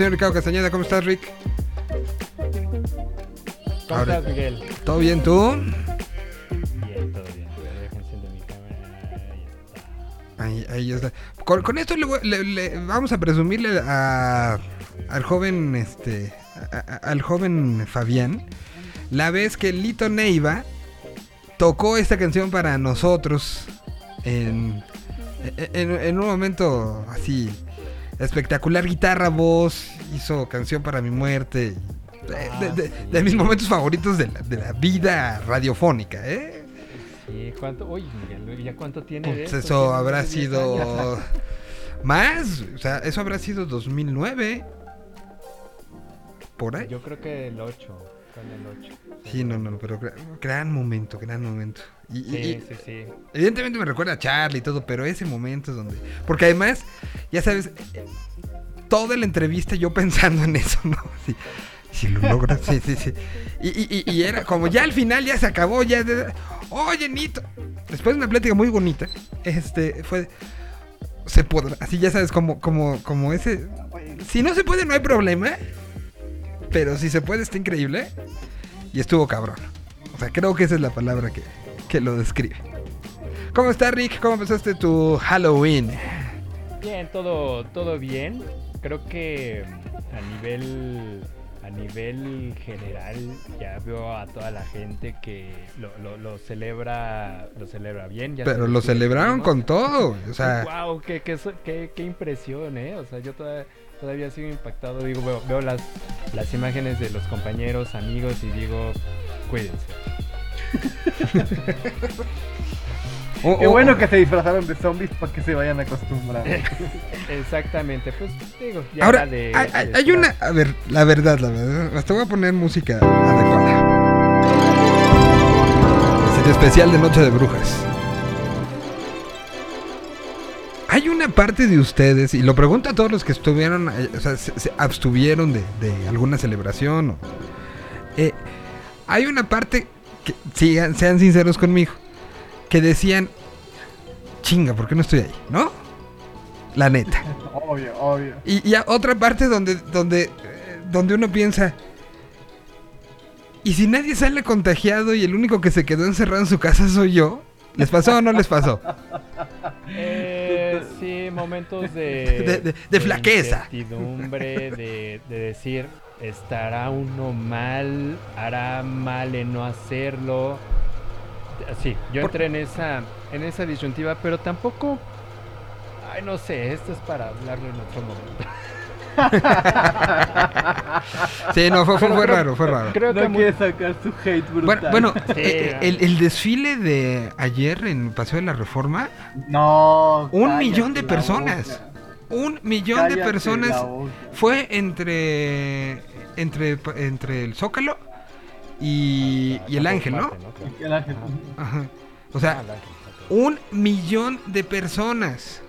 Señor Ricardo Castañeda. ¿Cómo estás, Rick? ¿Cómo estás, Miguel? ¿Todo bien tú? Bien, todo bien. Mi cámara. Ahí está. Ahí, ahí está. Con, con esto le, voy- le- le- vamos a presumirle a, al joven, este, a- a- al joven Fabián, la vez que Lito Neiva tocó esta canción para nosotros en, en, en un momento así espectacular, guitarra, voz, hizo canción para mi muerte. De, de- de- de mis momentos favoritos de la, vida radiofónica, ¿eh? Sí, ¿cuánto? Uy, ¿ya cuánto tiene Pues eso habrá más de 10 sido más, o sea, eso habrá sido 2009. Por ahí. Yo creo que el 8. Con el 8. Sí, no, no, pero gra- gran momento, gran momento. Y, Sí, y sí, sí. evidentemente me recuerda a Charlie y todo, pero ese momento es donde... Porque además, ya sabes, toda la entrevista yo pensando en eso, ¿no? Sí, si lo logras, sí, sí, sí. Y, era como ya al final ya se acabó, ya... Oye, Nito. Después de una plática muy bonita, este, fue... Se podrá, así ya sabes, como, como, como ese... Si no se puede, no hay problema. Pero si se puede, está increíble. Y estuvo cabrón. O sea, creo que esa es la palabra que, que lo describe. ¿Cómo está Rick? ¿Cómo pasaste tu Halloween? Bien, todo, todo bien. Creo que mm, a nivel a nivel general ya veo a toda la gente que lo, lo, lo celebra lo celebra bien. Ya Pero lo celebraron con todo. O sea, wow, qué, qué, so- qué, qué impresión, ¿eh? O sea, yo toda- todavía sigo impactado. Digo, veo, veo las, las imágenes de los compañeros, amigos y digo, cuídense. o- Qué o- bueno que se disfrazaron de zombies para que se vayan acostumbrando. Exactamente, pues digo, ya Ahora, de, hay, de hay- hay una. A ver, la verdad, la verdad. Hasta voy a poner música adecuada. Es el especial de Noche de Brujas. Hay una parte de ustedes, y lo pregunto a todos los que estuvieron, eh, o sea, se, se abstuvieron de, de alguna celebración. o- eh, hay una parte, que sigan, sean sinceros conmigo, que decían, chinga, ¿por qué no estoy ahí? ¿No? La neta. obvio, obvio. Y, y a otra parte donde, donde, eh, donde uno piensa, ¿y si nadie sale contagiado y el único que se quedó encerrado en su casa soy yo? ¿Les pasó o no les pasó? Eh, sí, momentos de, De- de- de flaqueza. incertidumbre, de, de decir, ¿estará uno mal? ¿Hará mal en no hacerlo? Sí, yo entré en esa, en esa disyuntiva, pero tampoco... Ay, no sé, esto es para hablarlo en otro momento. Sí, no, fue, fue, Pero fue creo- raro, fue raro. Creo que No quiere sacar su hate brutal. Bueno, bueno Sí, eh, el, el desfile de ayer en Paseo de la Reforma, no. un millón de personas. un millón de personas fue entre, entre, entre el Zócalo y, y el Ángel, ¿no? Parte. El ángel. Ajá. O sea, Ah, el ángel, ok. un millón de personas.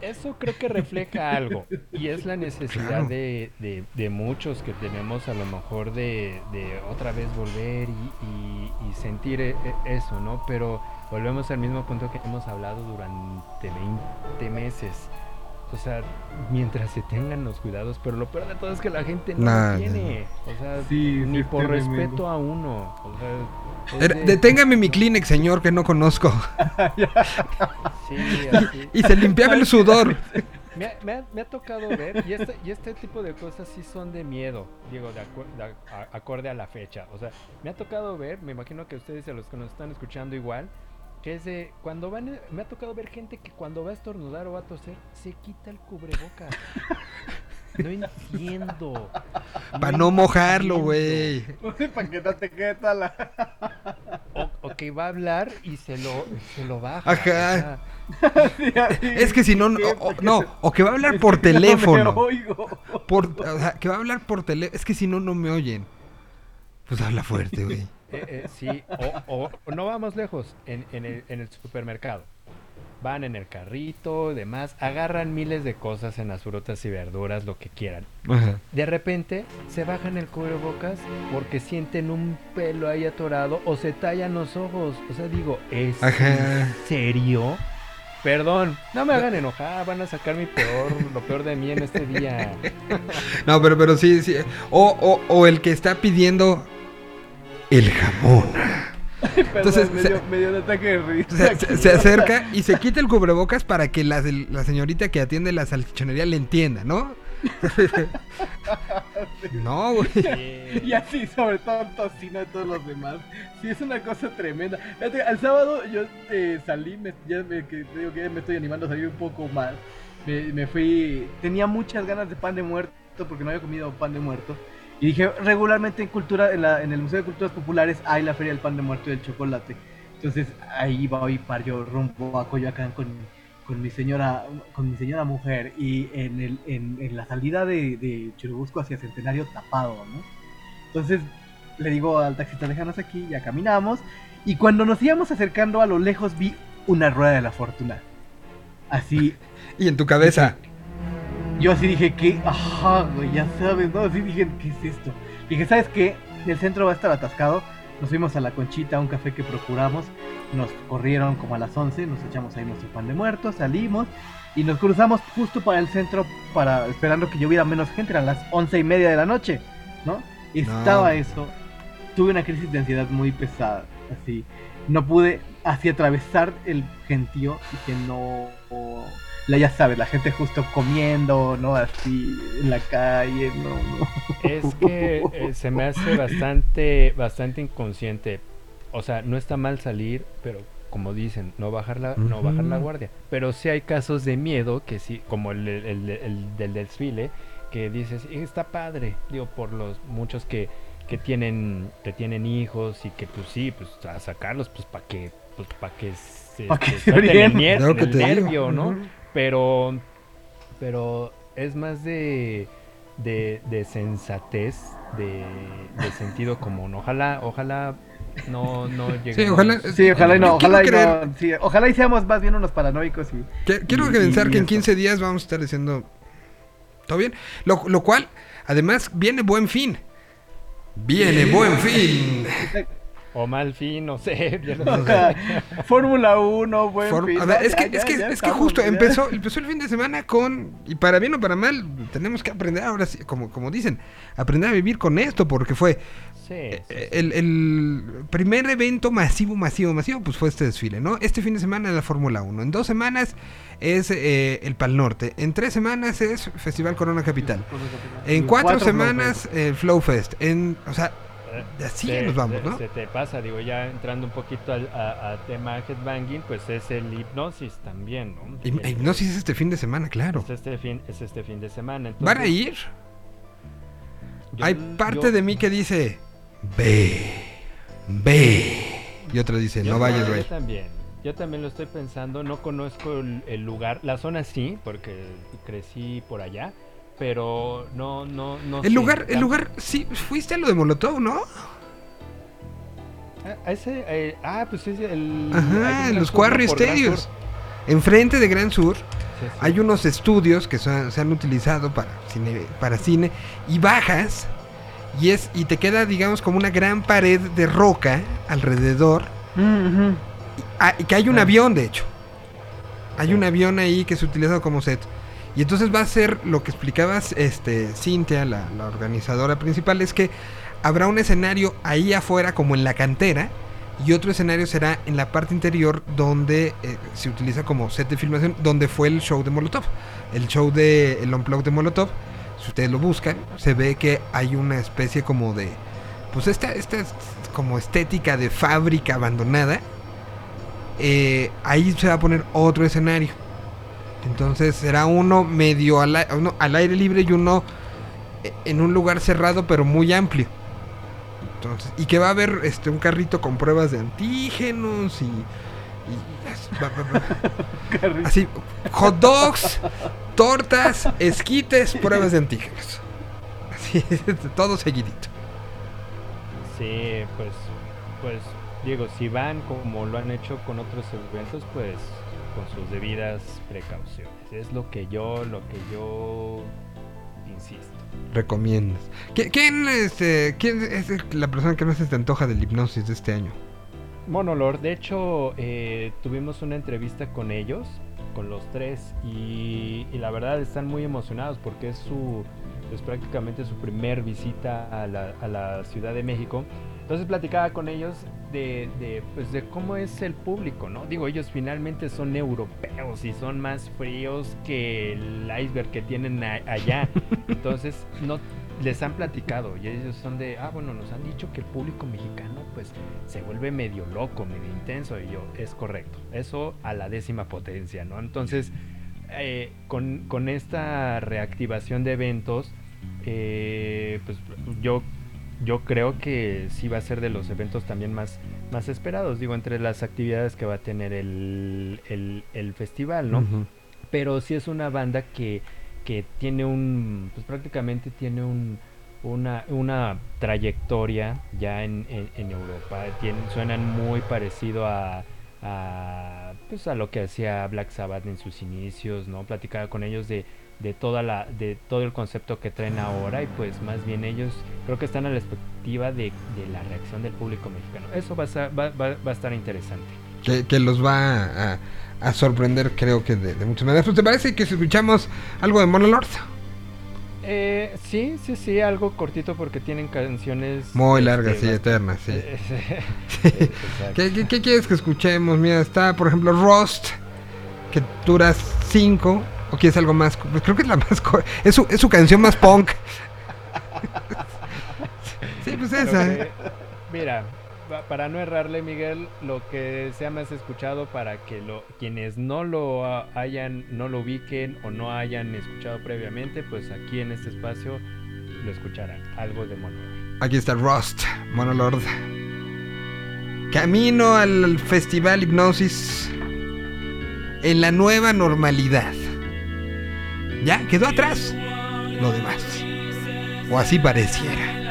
Eso creo que refleja algo y es la necesidad Claro. de, de- de muchos que tenemos a lo mejor de, de otra vez volver y, y- y sentir e- e- eso, ¿no? Pero volvemos al mismo punto que hemos hablado durante 20 meses. O sea, mientras se tengan los cuidados, pero lo peor de todo es que la gente no Nah, lo tiene. O sea, Sí, ni sí, por respeto a uno. O sea, de- Deténgame mi Kleenex, señor, que no conozco. Sí, así. Y se limpiaba el sudor. Me ha, me ha- me ha tocado ver, y este, y este tipo de cosas sí son de miedo, digo, de, acu- de a- acorde a la fecha. O sea, me ha tocado ver, me imagino que ustedes y a los que nos están escuchando igual, que es de cuando van, me ha tocado ver gente que cuando va a estornudar o va a toser, se quita el cubrebocas. No entiendo. Para no mojarlo, entiendo. güey. Para que no te quede toda la. O, o que va a hablar y se lo, se lo baja. Ajá. Es que si no, no, o, no, o que va a hablar por Es que no me teléfono. oigo. Por, o sea, que va a hablar por teléfono. Es que si no, no me oyen. Pues habla fuerte, güey. Eh, eh, sí, o, no vamos lejos, en, en el, en el supermercado. Van en el carrito, demás, agarran miles de cosas en las frutas y verduras, lo que quieran. Ajá. De repente se bajan el cubrebocas porque sienten un pelo ahí atorado o se tallan los ojos. O sea, digo, ¿es Ajá. en serio? Perdón, no me hagan enojar, van a sacar mi peor, lo peor de mí en este día. No, pero, pero sí, sí. O, o, o el que está pidiendo el jamón. Entonces, Entonces, me se- dio, me dio un ataque de risa. Se, acerca y se quita el cubrebocas para que la, la señorita que atiende la salchichonería le entienda, ¿no? no, güey. Y así, sobre todo tocino de todos los demás. Sí, es una cosa tremenda. Fíjate, al sábado yo eh, salí, me, ya me, que, digo que me estoy animando a salir un poco más. Me, me fui, tenía muchas ganas de pan de muerto porque no había comido pan de muerto. Y dije, regularmente en cultura, en, la- en el Museo de Culturas Populares hay la Feria del Pan de Muerto y del Chocolate. Entonces ahí voy para yo rumbo a Coyoacán con, con mi señora con mi señora mujer y en, el, en, en la salida de, de Churubusco hacia Centenario tapado, ¿no? Entonces le digo al taxista, déjanos aquí, ya caminamos. Y cuando nos íbamos acercando a lo lejos vi una rueda de la fortuna. Así, Y en tu cabeza. Yo así dije que, ajá, güey, ya sabes, ¿no? Así dije, ¿qué es esto? Dije, ¿sabes qué? El centro va a estar atascado. Nos fuimos a la conchita, a un café que procuramos. Nos corrieron como a las 11, nos echamos ahí nuestro pan de muerto, salimos y nos cruzamos justo para el centro, para esperando que lloviera menos gente. Eran las once y media de la noche, ¿no? Estaba eso. Tuve una crisis de ansiedad muy pesada, así. No pude así atravesar el gentío. Dije, no, la ya sabes, la gente justo comiendo, ¿no? Así en la calle, no, no. Es que eh, se me hace bastante, bastante inconsciente. O sea, no está mal salir, pero como dicen, no bajar la, no bajar la guardia. Pero sí hay casos de miedo que sí, como el, el- el- el del desfile, que dices, "Eh, está padre, digo, por los muchos que, que tienen, que tienen hijos y que pues sí, pues a sacarlos, pues para que, pues para que se, Pa' que se se suelten el, que digo. nervio, ¿no? Pero pero es más de de, de sensatez de, de sentido común ojalá ojalá no no lleguemos ojalá- Sí, ojalá y no, ojalá y creer- no, sí, ojalá y seamos más bien unos paranoicos y... Que- Quiero Y- pensar y que en eso. 15 días vamos a estar diciendo todo bien. Lo, lo cual, además, viene buen fin. Viene buen fin. O mal fin no sé no sé. Fórmula 1, buen For- fin, a ver, no, es que, ya, es que, ya es que justo ya. empezó, empezó el fin de semana con, y para bien o para mal, tenemos que aprender ahora sí, como, como dicen, aprender a vivir con esto, porque fue Sí, eh, sí, el, el primer evento masivo, masivo, masivo, pues fue este desfile, ¿no? Este fin de semana es la Fórmula 1, en dos semanas es eh, el Pal Norte, en tres semanas es Festival Corona Capital, en cuatro, Cuatro semanas el Flow Fest, en, o sea, así se- nos vamos, se- ¿no? se te pasa digo ya entrando un poquito al a, a tema headbanging pues es el hipnosis también no Hip- El- Hipnosis es este fin de semana, claro. es este fin es este fin de semana ¿Van a ir? yo- Hay parte yo- de mí que dice, ve, ve. Y otra dice, Yo no vayas, yo güey. también. Yo también lo estoy pensando. No conozco el, el lugar. La zona sí, porque crecí por allá. Pero no, no, no. sé. El lugar, el lugar, sí, fuiste a lo de Molotov, ¿no? Ah, a ese, eh, ah, pues es el. Ajá, en los. Quarry. Sur. Enfrente de Gran Sur Sí, sí. hay unos estudios que son- se han utilizado para cine, para cine y bajas y es y te queda digamos como una gran pared de roca alrededor Mm. Ah, y que hay un Ah. avión, de hecho. Hay un avión ahí que se utiliza como set. Y entonces va a ser lo que explicabas, este, Cintia, la, organizadora principal, es que habrá un escenario ahí afuera, como en la cantera, y otro escenario será en la parte interior donde eh, se utiliza como set de filmación, donde fue el show de Molotov. El show de el Unplugged de Molotov, si ustedes lo buscan, se ve que hay una especie como de, pues esta, esta es como estética de fábrica abandonada. Eh, ahí se va a poner otro escenario. Entonces será uno medio al, uno al aire libre y uno eh, en un lugar cerrado pero muy amplio. Entonces, y que va a haber este un carrito con pruebas de antígenos y, y as- va- va- va- así hot dogs, tortas, esquites, pruebas de antígenos. Así, todo seguidito. Sí, pues, pues, Diego, si van como lo han hecho con otros eventos, pues con sus debidas precauciones. Es lo que yo, lo que yo insisto. Recomiendas. ¿Qui- ¿Quién, este, ¿Quién es la persona que más se te antoja del hipnosis de este año? Monolord, de hecho, eh, tuvimos una entrevista con ellos, con los tres, y, y la verdad están muy emocionados porque es su, pues prácticamente su primer visita a la, a la Ciudad de México. Entonces platicaba con ellos de, de, pues de cómo es el público, ¿no? Digo, ellos finalmente son europeos y son más fríos que el iceberg que tienen a- allá. Entonces, no les han platicado y ellos son de, ah, bueno, nos han dicho que el público mexicano pues se vuelve medio loco, medio intenso y yo, es correcto. Eso a la décima potencia, ¿no? Entonces, eh, con, con esta reactivación de eventos, eh, pues yo, yo creo que sí va a ser de los eventos también más, más esperados, digo, entre las actividades que va a tener el, el, el festival, ¿no? Pero sí es una banda que, que tiene un, pues prácticamente tiene un, una, una trayectoria ya en, en, en Europa, suenan muy parecido a, a, pues a lo que hacía Black Sabbath en sus inicios, ¿no? Platicaba con ellos de, de toda la, de todo el concepto que traen ahora y pues más bien ellos creo que están a la expectativa de, de la reacción del público mexicano. Eso va a, ser- va, va- va a estar interesante. que, que los va a, a sorprender, creo que de, de muchas maneras. Pues, ¿Te parece que si escuchamos algo de Monolord? Eh, sí, sí, sí, algo cortito porque tienen canciones Muy este, largas, sí, bast- eternas, sí. Eh, Sí. exacto. ¿Qué, qué, qué quieres que escuchemos? Mira, está, por ejemplo, Rust, que dura 5 o quieres algo más? Pues creo que es la más es su, es su canción más punk. sí, pues esa. que- mira, pa- para no errarle, Miguel, lo que sea más escuchado para que lo, quienes no lo hayan, no lo ubiquen o no hayan escuchado previamente, pues aquí en este espacio lo escucharán. Algo de mono. Aquí está Rust, Monolord. Camino al festival Hipnosis en la nueva normalidad. Ya, quedó atrás lo demás. O así pareciera.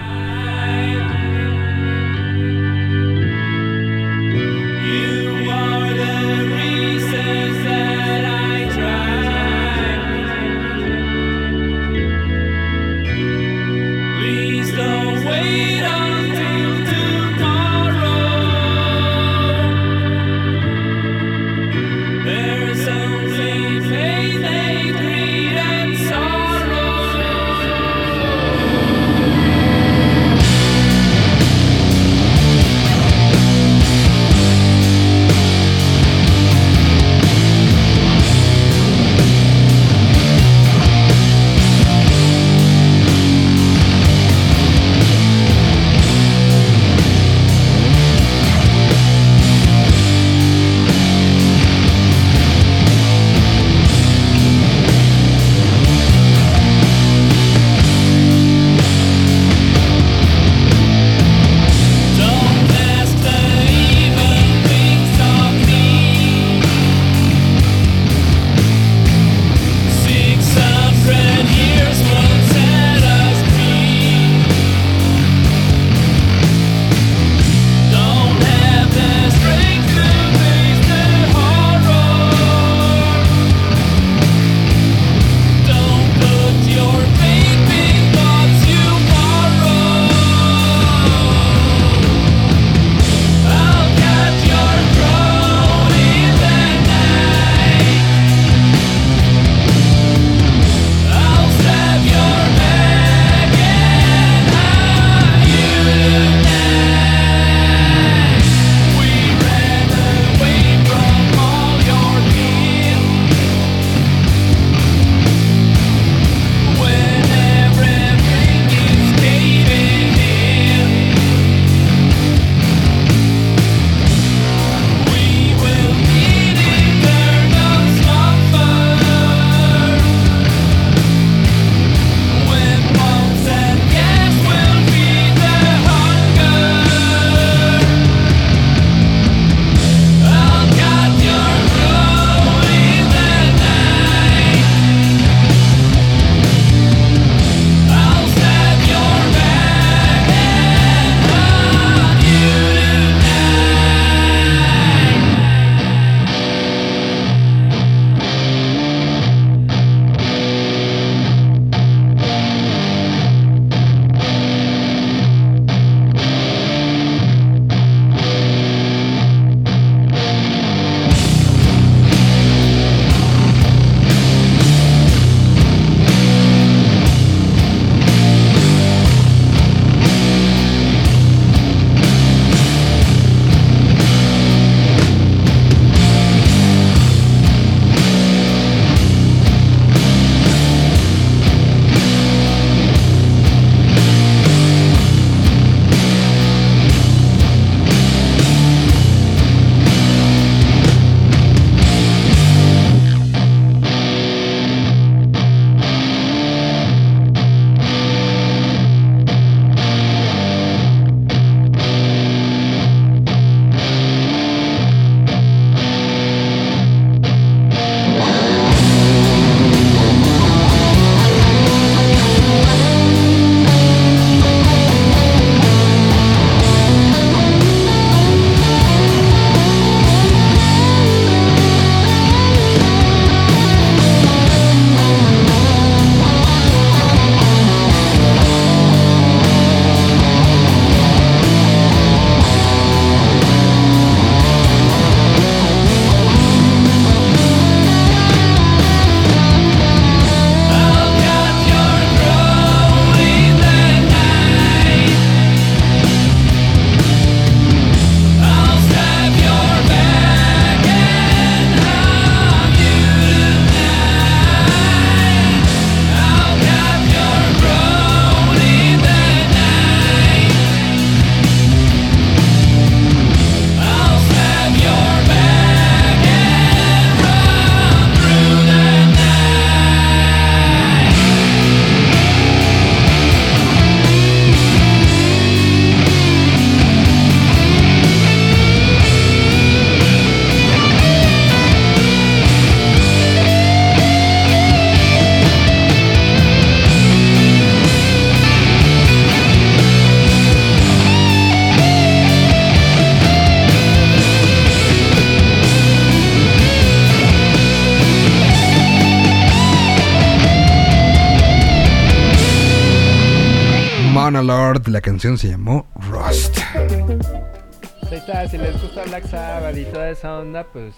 La canción se llamó Rust. Ahí está, si les gusta Black Sabbath y toda esa onda, pues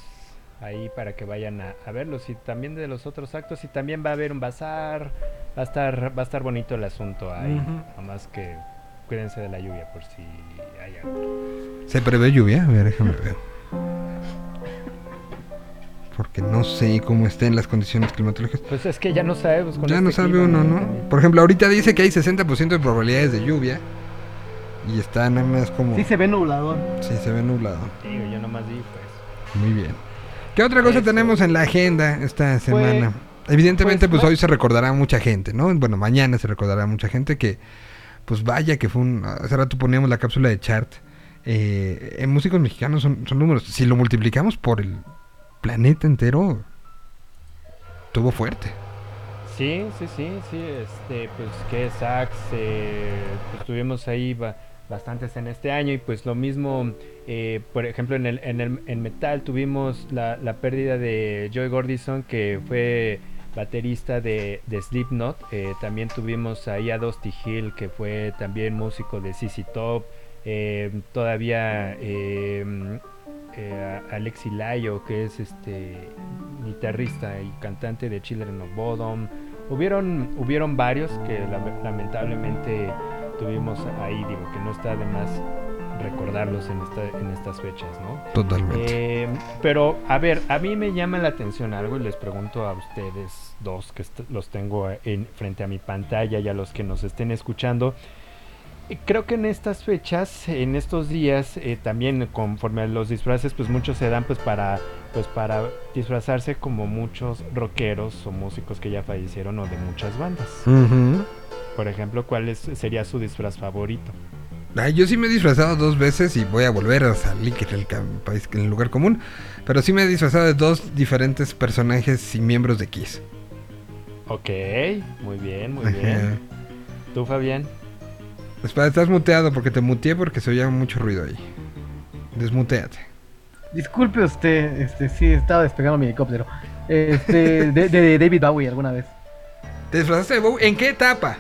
ahí para que vayan a, a verlos y también de los otros actos y también va a haber un bazar, va a estar va a estar bonito el asunto ahí, nada más que cuídense de la lluvia por si hay algo. ¿Se prevé lluvia? A ver, déjame ver. Porque no sé cómo estén las condiciones climatológicas. Pues es que ya no sabemos con Ya este no sabe clima, uno, ¿no? Por ejemplo, ahorita dice que hay 60% de probabilidades de lluvia. Y está nada más como... Sí se ve nublado. Sí, se ve nublado. Digo, yo nomás di pues. Muy bien. ¿Qué otra cosa Eso. tenemos en la agenda esta semana? Evidentemente, pues, pues, hoy se recordará a mucha gente, ¿no? Bueno, mañana se recordará a mucha gente que, pues vaya que fue un... Hace rato poníamos la cápsula de chart. Eh, en músicos mexicanos son, son números. Si lo multiplicamos por el planeta entero, tuvo fuerte. Sí, sí, sí, sí, este, pues que sax, pues tuvimos ahí ba- bastantes en este año y pues lo mismo, eh, por ejemplo en el, en el en metal tuvimos la, la pérdida de Joy Gordison que fue baterista de, de Slipknot, eh, también tuvimos ahí a Dusty Hill que fue también músico de CC Top, eh, todavía eh, eh, Alexi Layo, que es este guitarrista y cantante de Children of Bodom. Hubieron, hubieron varios que la- lamentablemente tuvimos ahí, digo que no está de más recordarlos en, esta- en estas fechas, ¿no? Totalmente. Eh, pero, a ver, a mí me llama la atención algo y les pregunto a ustedes dos que los tengo en, frente a mi pantalla y a los que nos estén escuchando. Creo que en estas fechas, en estos días, eh, también conforme a los disfraces, pues muchos se dan pues para, pues para disfrazarse como muchos rockeros o músicos que ya fallecieron o de muchas bandas. Por ejemplo, ¿cuál es- sería su disfraz favorito? Ay, yo sí me he disfrazado dos veces y voy a volver a salir país- en el lugar común. Pero sí me he disfrazado de dos diferentes personajes y miembros de Kiss. Ok, muy bien, muy bien. ¿Tú, Fabián? Espera, estás muteado porque te muteé porque se oía mucho ruido ahí. Desmuteate. Disculpe usted, este, sí, estaba despegando mi helicóptero. Este, de, de David Bowie alguna vez. ¿Te disfrazaste de Bowie? ¿En qué etapa?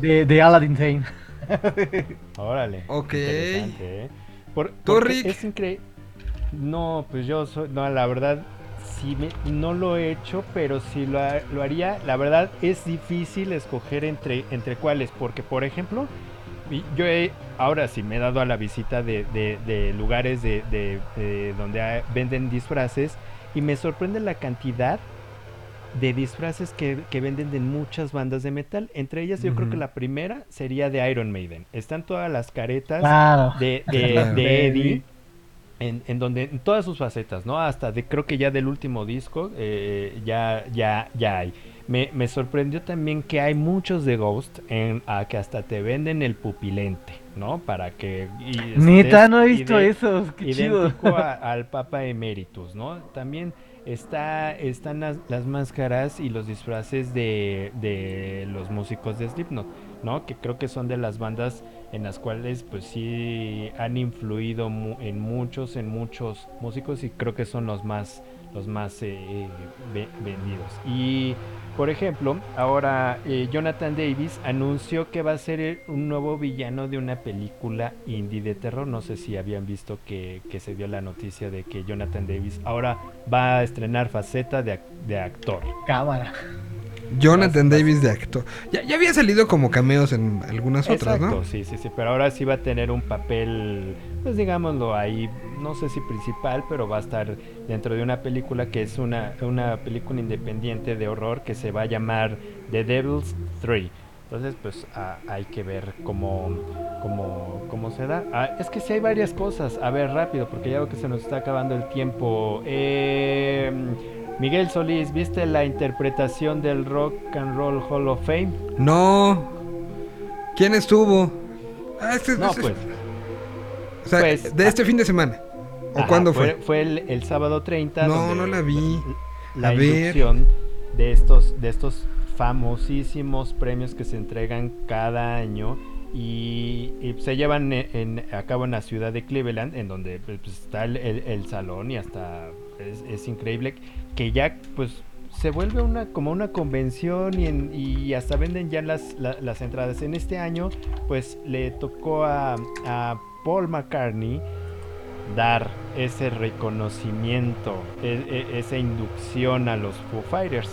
De, de Aladdin Sane. Órale. Ok. ¿eh? Por- ¿Tú, porque Rick? Es increíble. No, pues yo soy. No, la verdad, sí me, no lo he hecho, pero si lo, lo haría, la verdad es difícil escoger entre, entre cuáles. Porque, por ejemplo, y yo he, ahora sí me he dado a la visita de, de- de lugares de, de- de donde hay- venden disfraces y me sorprende la cantidad de disfraces que, que venden de muchas bandas de metal. Entre ellas, yo creo que la primera sería de Iron Maiden. Están todas las caretas Claro. de, de, Claro. de Eddie. En, en donde en todas sus facetas, ¿no? Hasta de creo que ya del último disco eh, ya ya ya hay. Me, me sorprendió también que hay muchos de Ghost en a que hasta te venden el pupilente, ¿no? Para que y Neta, no he visto esos. Qué chido. a- al Papa Emeritus, ¿no? También está están las, las máscaras y los disfraces de, de los músicos de Slipknot, ¿no? Que creo que son de las bandas en las cuales pues sí han influido mu- en muchos en muchos músicos y creo que son los más los más eh, eh, ve- vendidos. Y por ejemplo ahora eh, Jonathan Davis anunció que va a ser un nuevo villano de una película indie de terror. No sé si habían visto que, que se dio la noticia de que Jonathan Davis ahora va a estrenar faceta de, de actor. Cámara. Jonathan Davis de actor. Ya, ya había salido como cameos en algunas otras, Exacto, ¿no? sí, sí, sí, pero ahora sí va a tener un papel, pues digámoslo ahí, no sé si principal, pero va a estar dentro de una película que es una, una película independiente de horror que se va a llamar The Devil's 3. Entonces, pues ah, hay que ver cómo, cómo, cómo se da. Ah, es que sí hay varias cosas. A ver, rápido, porque ya veo que se nos está acabando el tiempo. Eh, Miguel Solís, ¿viste la interpretación del Rock and Roll Hall of Fame? No. ¿Quién estuvo? Ah, este, No, este- pues. O sea, pues, de este fin de semana. ¿O Ajá, cuándo fue? Fue el, el sábado 30. No, no la vi. La A ver. inducción de estos, de estos famosísimos premios que se entregan cada año y, y se llevan en, en- a cabo en la ciudad de Cleveland, en donde pues, está el, el- el salón y hasta es, es increíble que ya pues se vuelve una como una convención y, en- y hasta venden ya las, la- las entradas. En este año, pues le tocó a, a Paul McCartney dar ese reconocimiento, e- e- esa inducción a los Foo Fighters.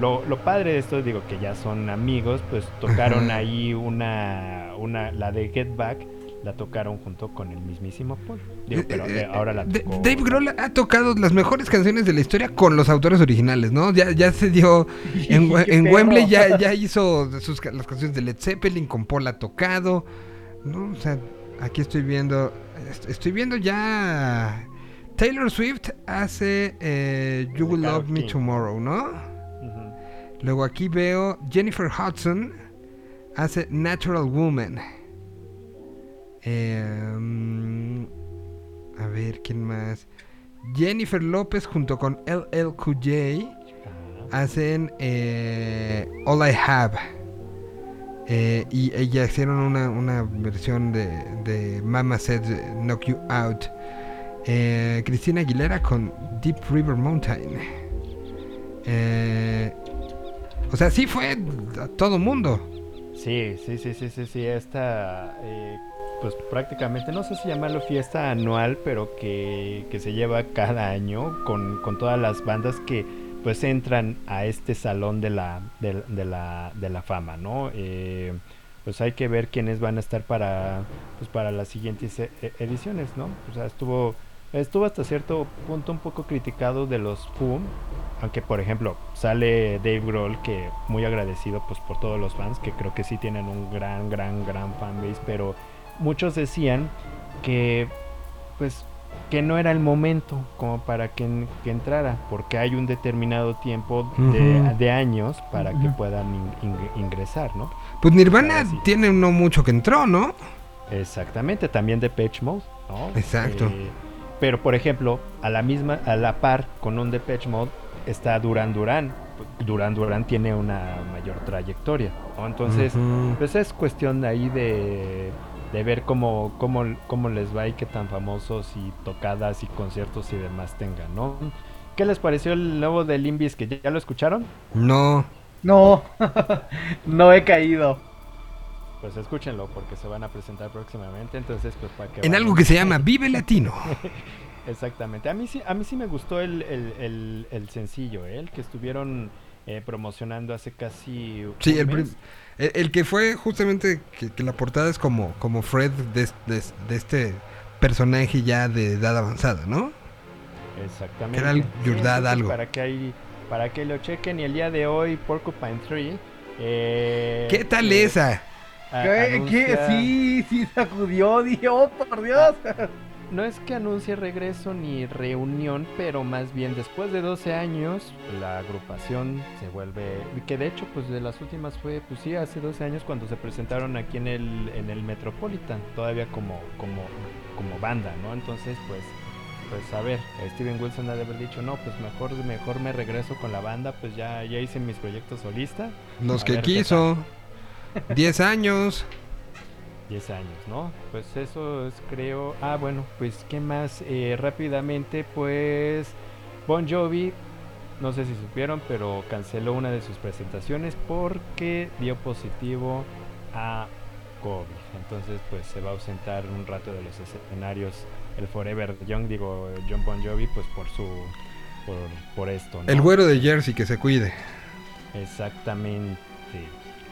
Lo, lo padre de esto, digo que ya son amigos, pues tocaron ahí una, una, la de Get Back, la tocaron junto con el mismísimo Paul. Digo, pero Eh, ahora la D- tocó. Dave Grohl ha tocado las mejores canciones de la historia con los autores originales, ¿no? Ya, ya se dio en, We- ¡Qué en! Wembley ya, ya hizo sus, las canciones de Led Zeppelin con Paul ha tocado, ¿no? O sea, aquí estoy viendo, est- estoy viendo ya Taylor Swift hace eh, You Will Love Me. Tomorrow, ¿no? Luego aquí veo Jennifer Hudson hace Natural Woman. Eh, mm, a ver, ¿quién más? Jennifer López junto con LL Cool J Ajá. hacen eh, All I Have. Eh, y ella hicieron una, una versión de, de Mama Said Knock You Out. Eh, Cristina Aguilera con Deep River Mountain. Eh, o sea, sí fue a todo mundo. Sí, sí, sí, sí, sí, sí, esta, eh, pues prácticamente, no sé si llamarlo fiesta anual, pero que, que se lleva cada año con, con todas las bandas que pues entran a este salón de la, de, de la, de la fama, ¿no? Eh, pues hay que ver quiénes van a estar para, pues para las siguientes e- e- ediciones, ¿no? O sea, estuvo, estuvo hasta cierto punto un poco criticado de los Foo, aunque por ejemplo sale Dave Grohl que muy agradecido pues por todos los fans que creo que sí tienen un gran gran gran fanbase pero muchos decían que pues que no era el momento como para que, que entrara porque hay un determinado tiempo de, años para que puedan in- in- ingresar no Pues Nirvana sí. tiene no mucho que entró, ¿no? Exactamente, también de Pitch Mode, ¿no? Exacto. Eh, pero por ejemplo, a la misma, a la par con un Depeche Mode está Duran Duran. Duran Duran tiene una mayor trayectoria, ¿no? Entonces, pues es cuestión ahí de, de ver cómo, cómo, cómo les va y qué tan famosos y tocadas y conciertos y demás tengan, ¿no? ¿Qué les pareció el nuevo de Limbis que ya lo escucharon? No. No, no he caído. Pues escúchenlo porque se van a presentar próximamente, entonces pues para que En vayan. algo que se llama Vive Latino. Exactamente. A mí sí, a mí sí me gustó el, el, el, el sencillo, ¿eh? el que estuvieron eh, promocionando hace casi Sí, un el, mes. El, el que fue justamente que, que la portada es como, como Fred de, de- de este personaje ya de edad avanzada, ¿no? Exactamente. que era el Sí, Yurdad algo. Para que, ahí- para que lo chequen y el día de hoy Porcupine Tree. eh, ¿Qué tal eh, esa? a- ¿Qué? ¿Qué? anuncia- Sí, sí, sacudió, Dios, oh, por Dios. No es que anuncie regreso ni reunión, pero más bien después de 12 años la agrupación se vuelve, que de hecho pues de las últimas fue pues sí hace 12 años cuando se presentaron aquí en el en el Metropolitan, todavía como como como banda, ¿no? Entonces pues pues a ver, Steven Wilson ha de haber dicho, "No, pues mejor mejor me regreso con la banda, pues ya ya hice mis proyectos solista." Los A que quiso. 10 años. 10 años, ¿no? Pues eso es, creo. Ah, bueno, pues, ¿qué más? Eh, rápidamente, pues. Bon Jovi, no sé si supieron, pero canceló una de sus presentaciones porque dio positivo a COVID. Entonces, pues se va a ausentar un rato de los escenarios el Forever Young, digo, John Bon Jovi, pues por su. Por, por esto, ¿no? El güero de Jersey que se cuide. Exactamente.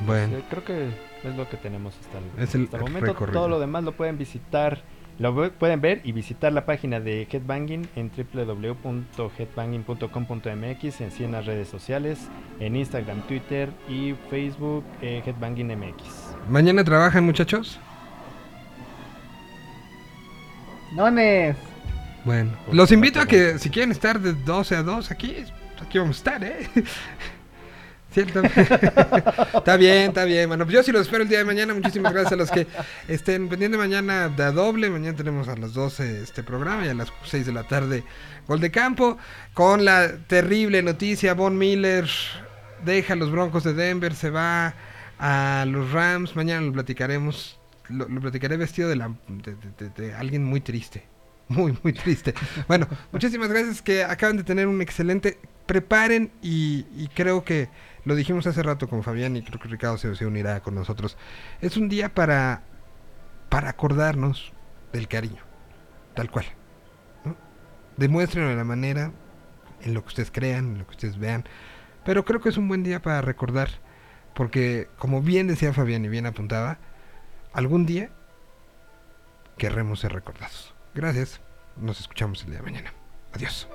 Bueno. Sí, creo que es lo que tenemos hasta el, Es el hasta el momento. recorrido. Todo lo demás lo pueden visitar, lo pueden ver y visitar la página de Headbanging en www.headbanging.com.mx, en sí en las redes sociales, en Instagram, Twitter y Facebook, eh, Headbanging MX. ¿Mañana trabajan, muchachos? Nones. Bueno. Los invito a que si quieren estar de 12 a 2 aquí, aquí vamos a estar, ¿eh? Cierto. está bien, está bien, mano. Pues Yo sí los espero el día de mañana. Muchísimas gracias a los que estén pendientes mañana de a doble. Mañana tenemos a las 12 este programa y a las 6 de la tarde Gol de Campo. Con la terrible noticia, Von Miller deja los Broncos de Denver, se va a los Rams. Mañana lo platicaremos. Lo, platicaré vestido de, la, de, alguien muy triste. Muy, muy triste. Bueno, muchísimas gracias que acaban de tener un excelente... Preparen y creo que lo dijimos hace rato con Fabián y creo que Ricardo se, unirá con nosotros. Es un día para, para acordarnos del cariño, tal cual. ¿no? Demuéstrenlo de la manera, en lo que ustedes crean, en lo que ustedes vean. Pero creo que es un buen día para recordar, porque como bien decía Fabián y bien apuntaba, algún día querremos ser recordados. Gracias, nos escuchamos el día de mañana. Adiós.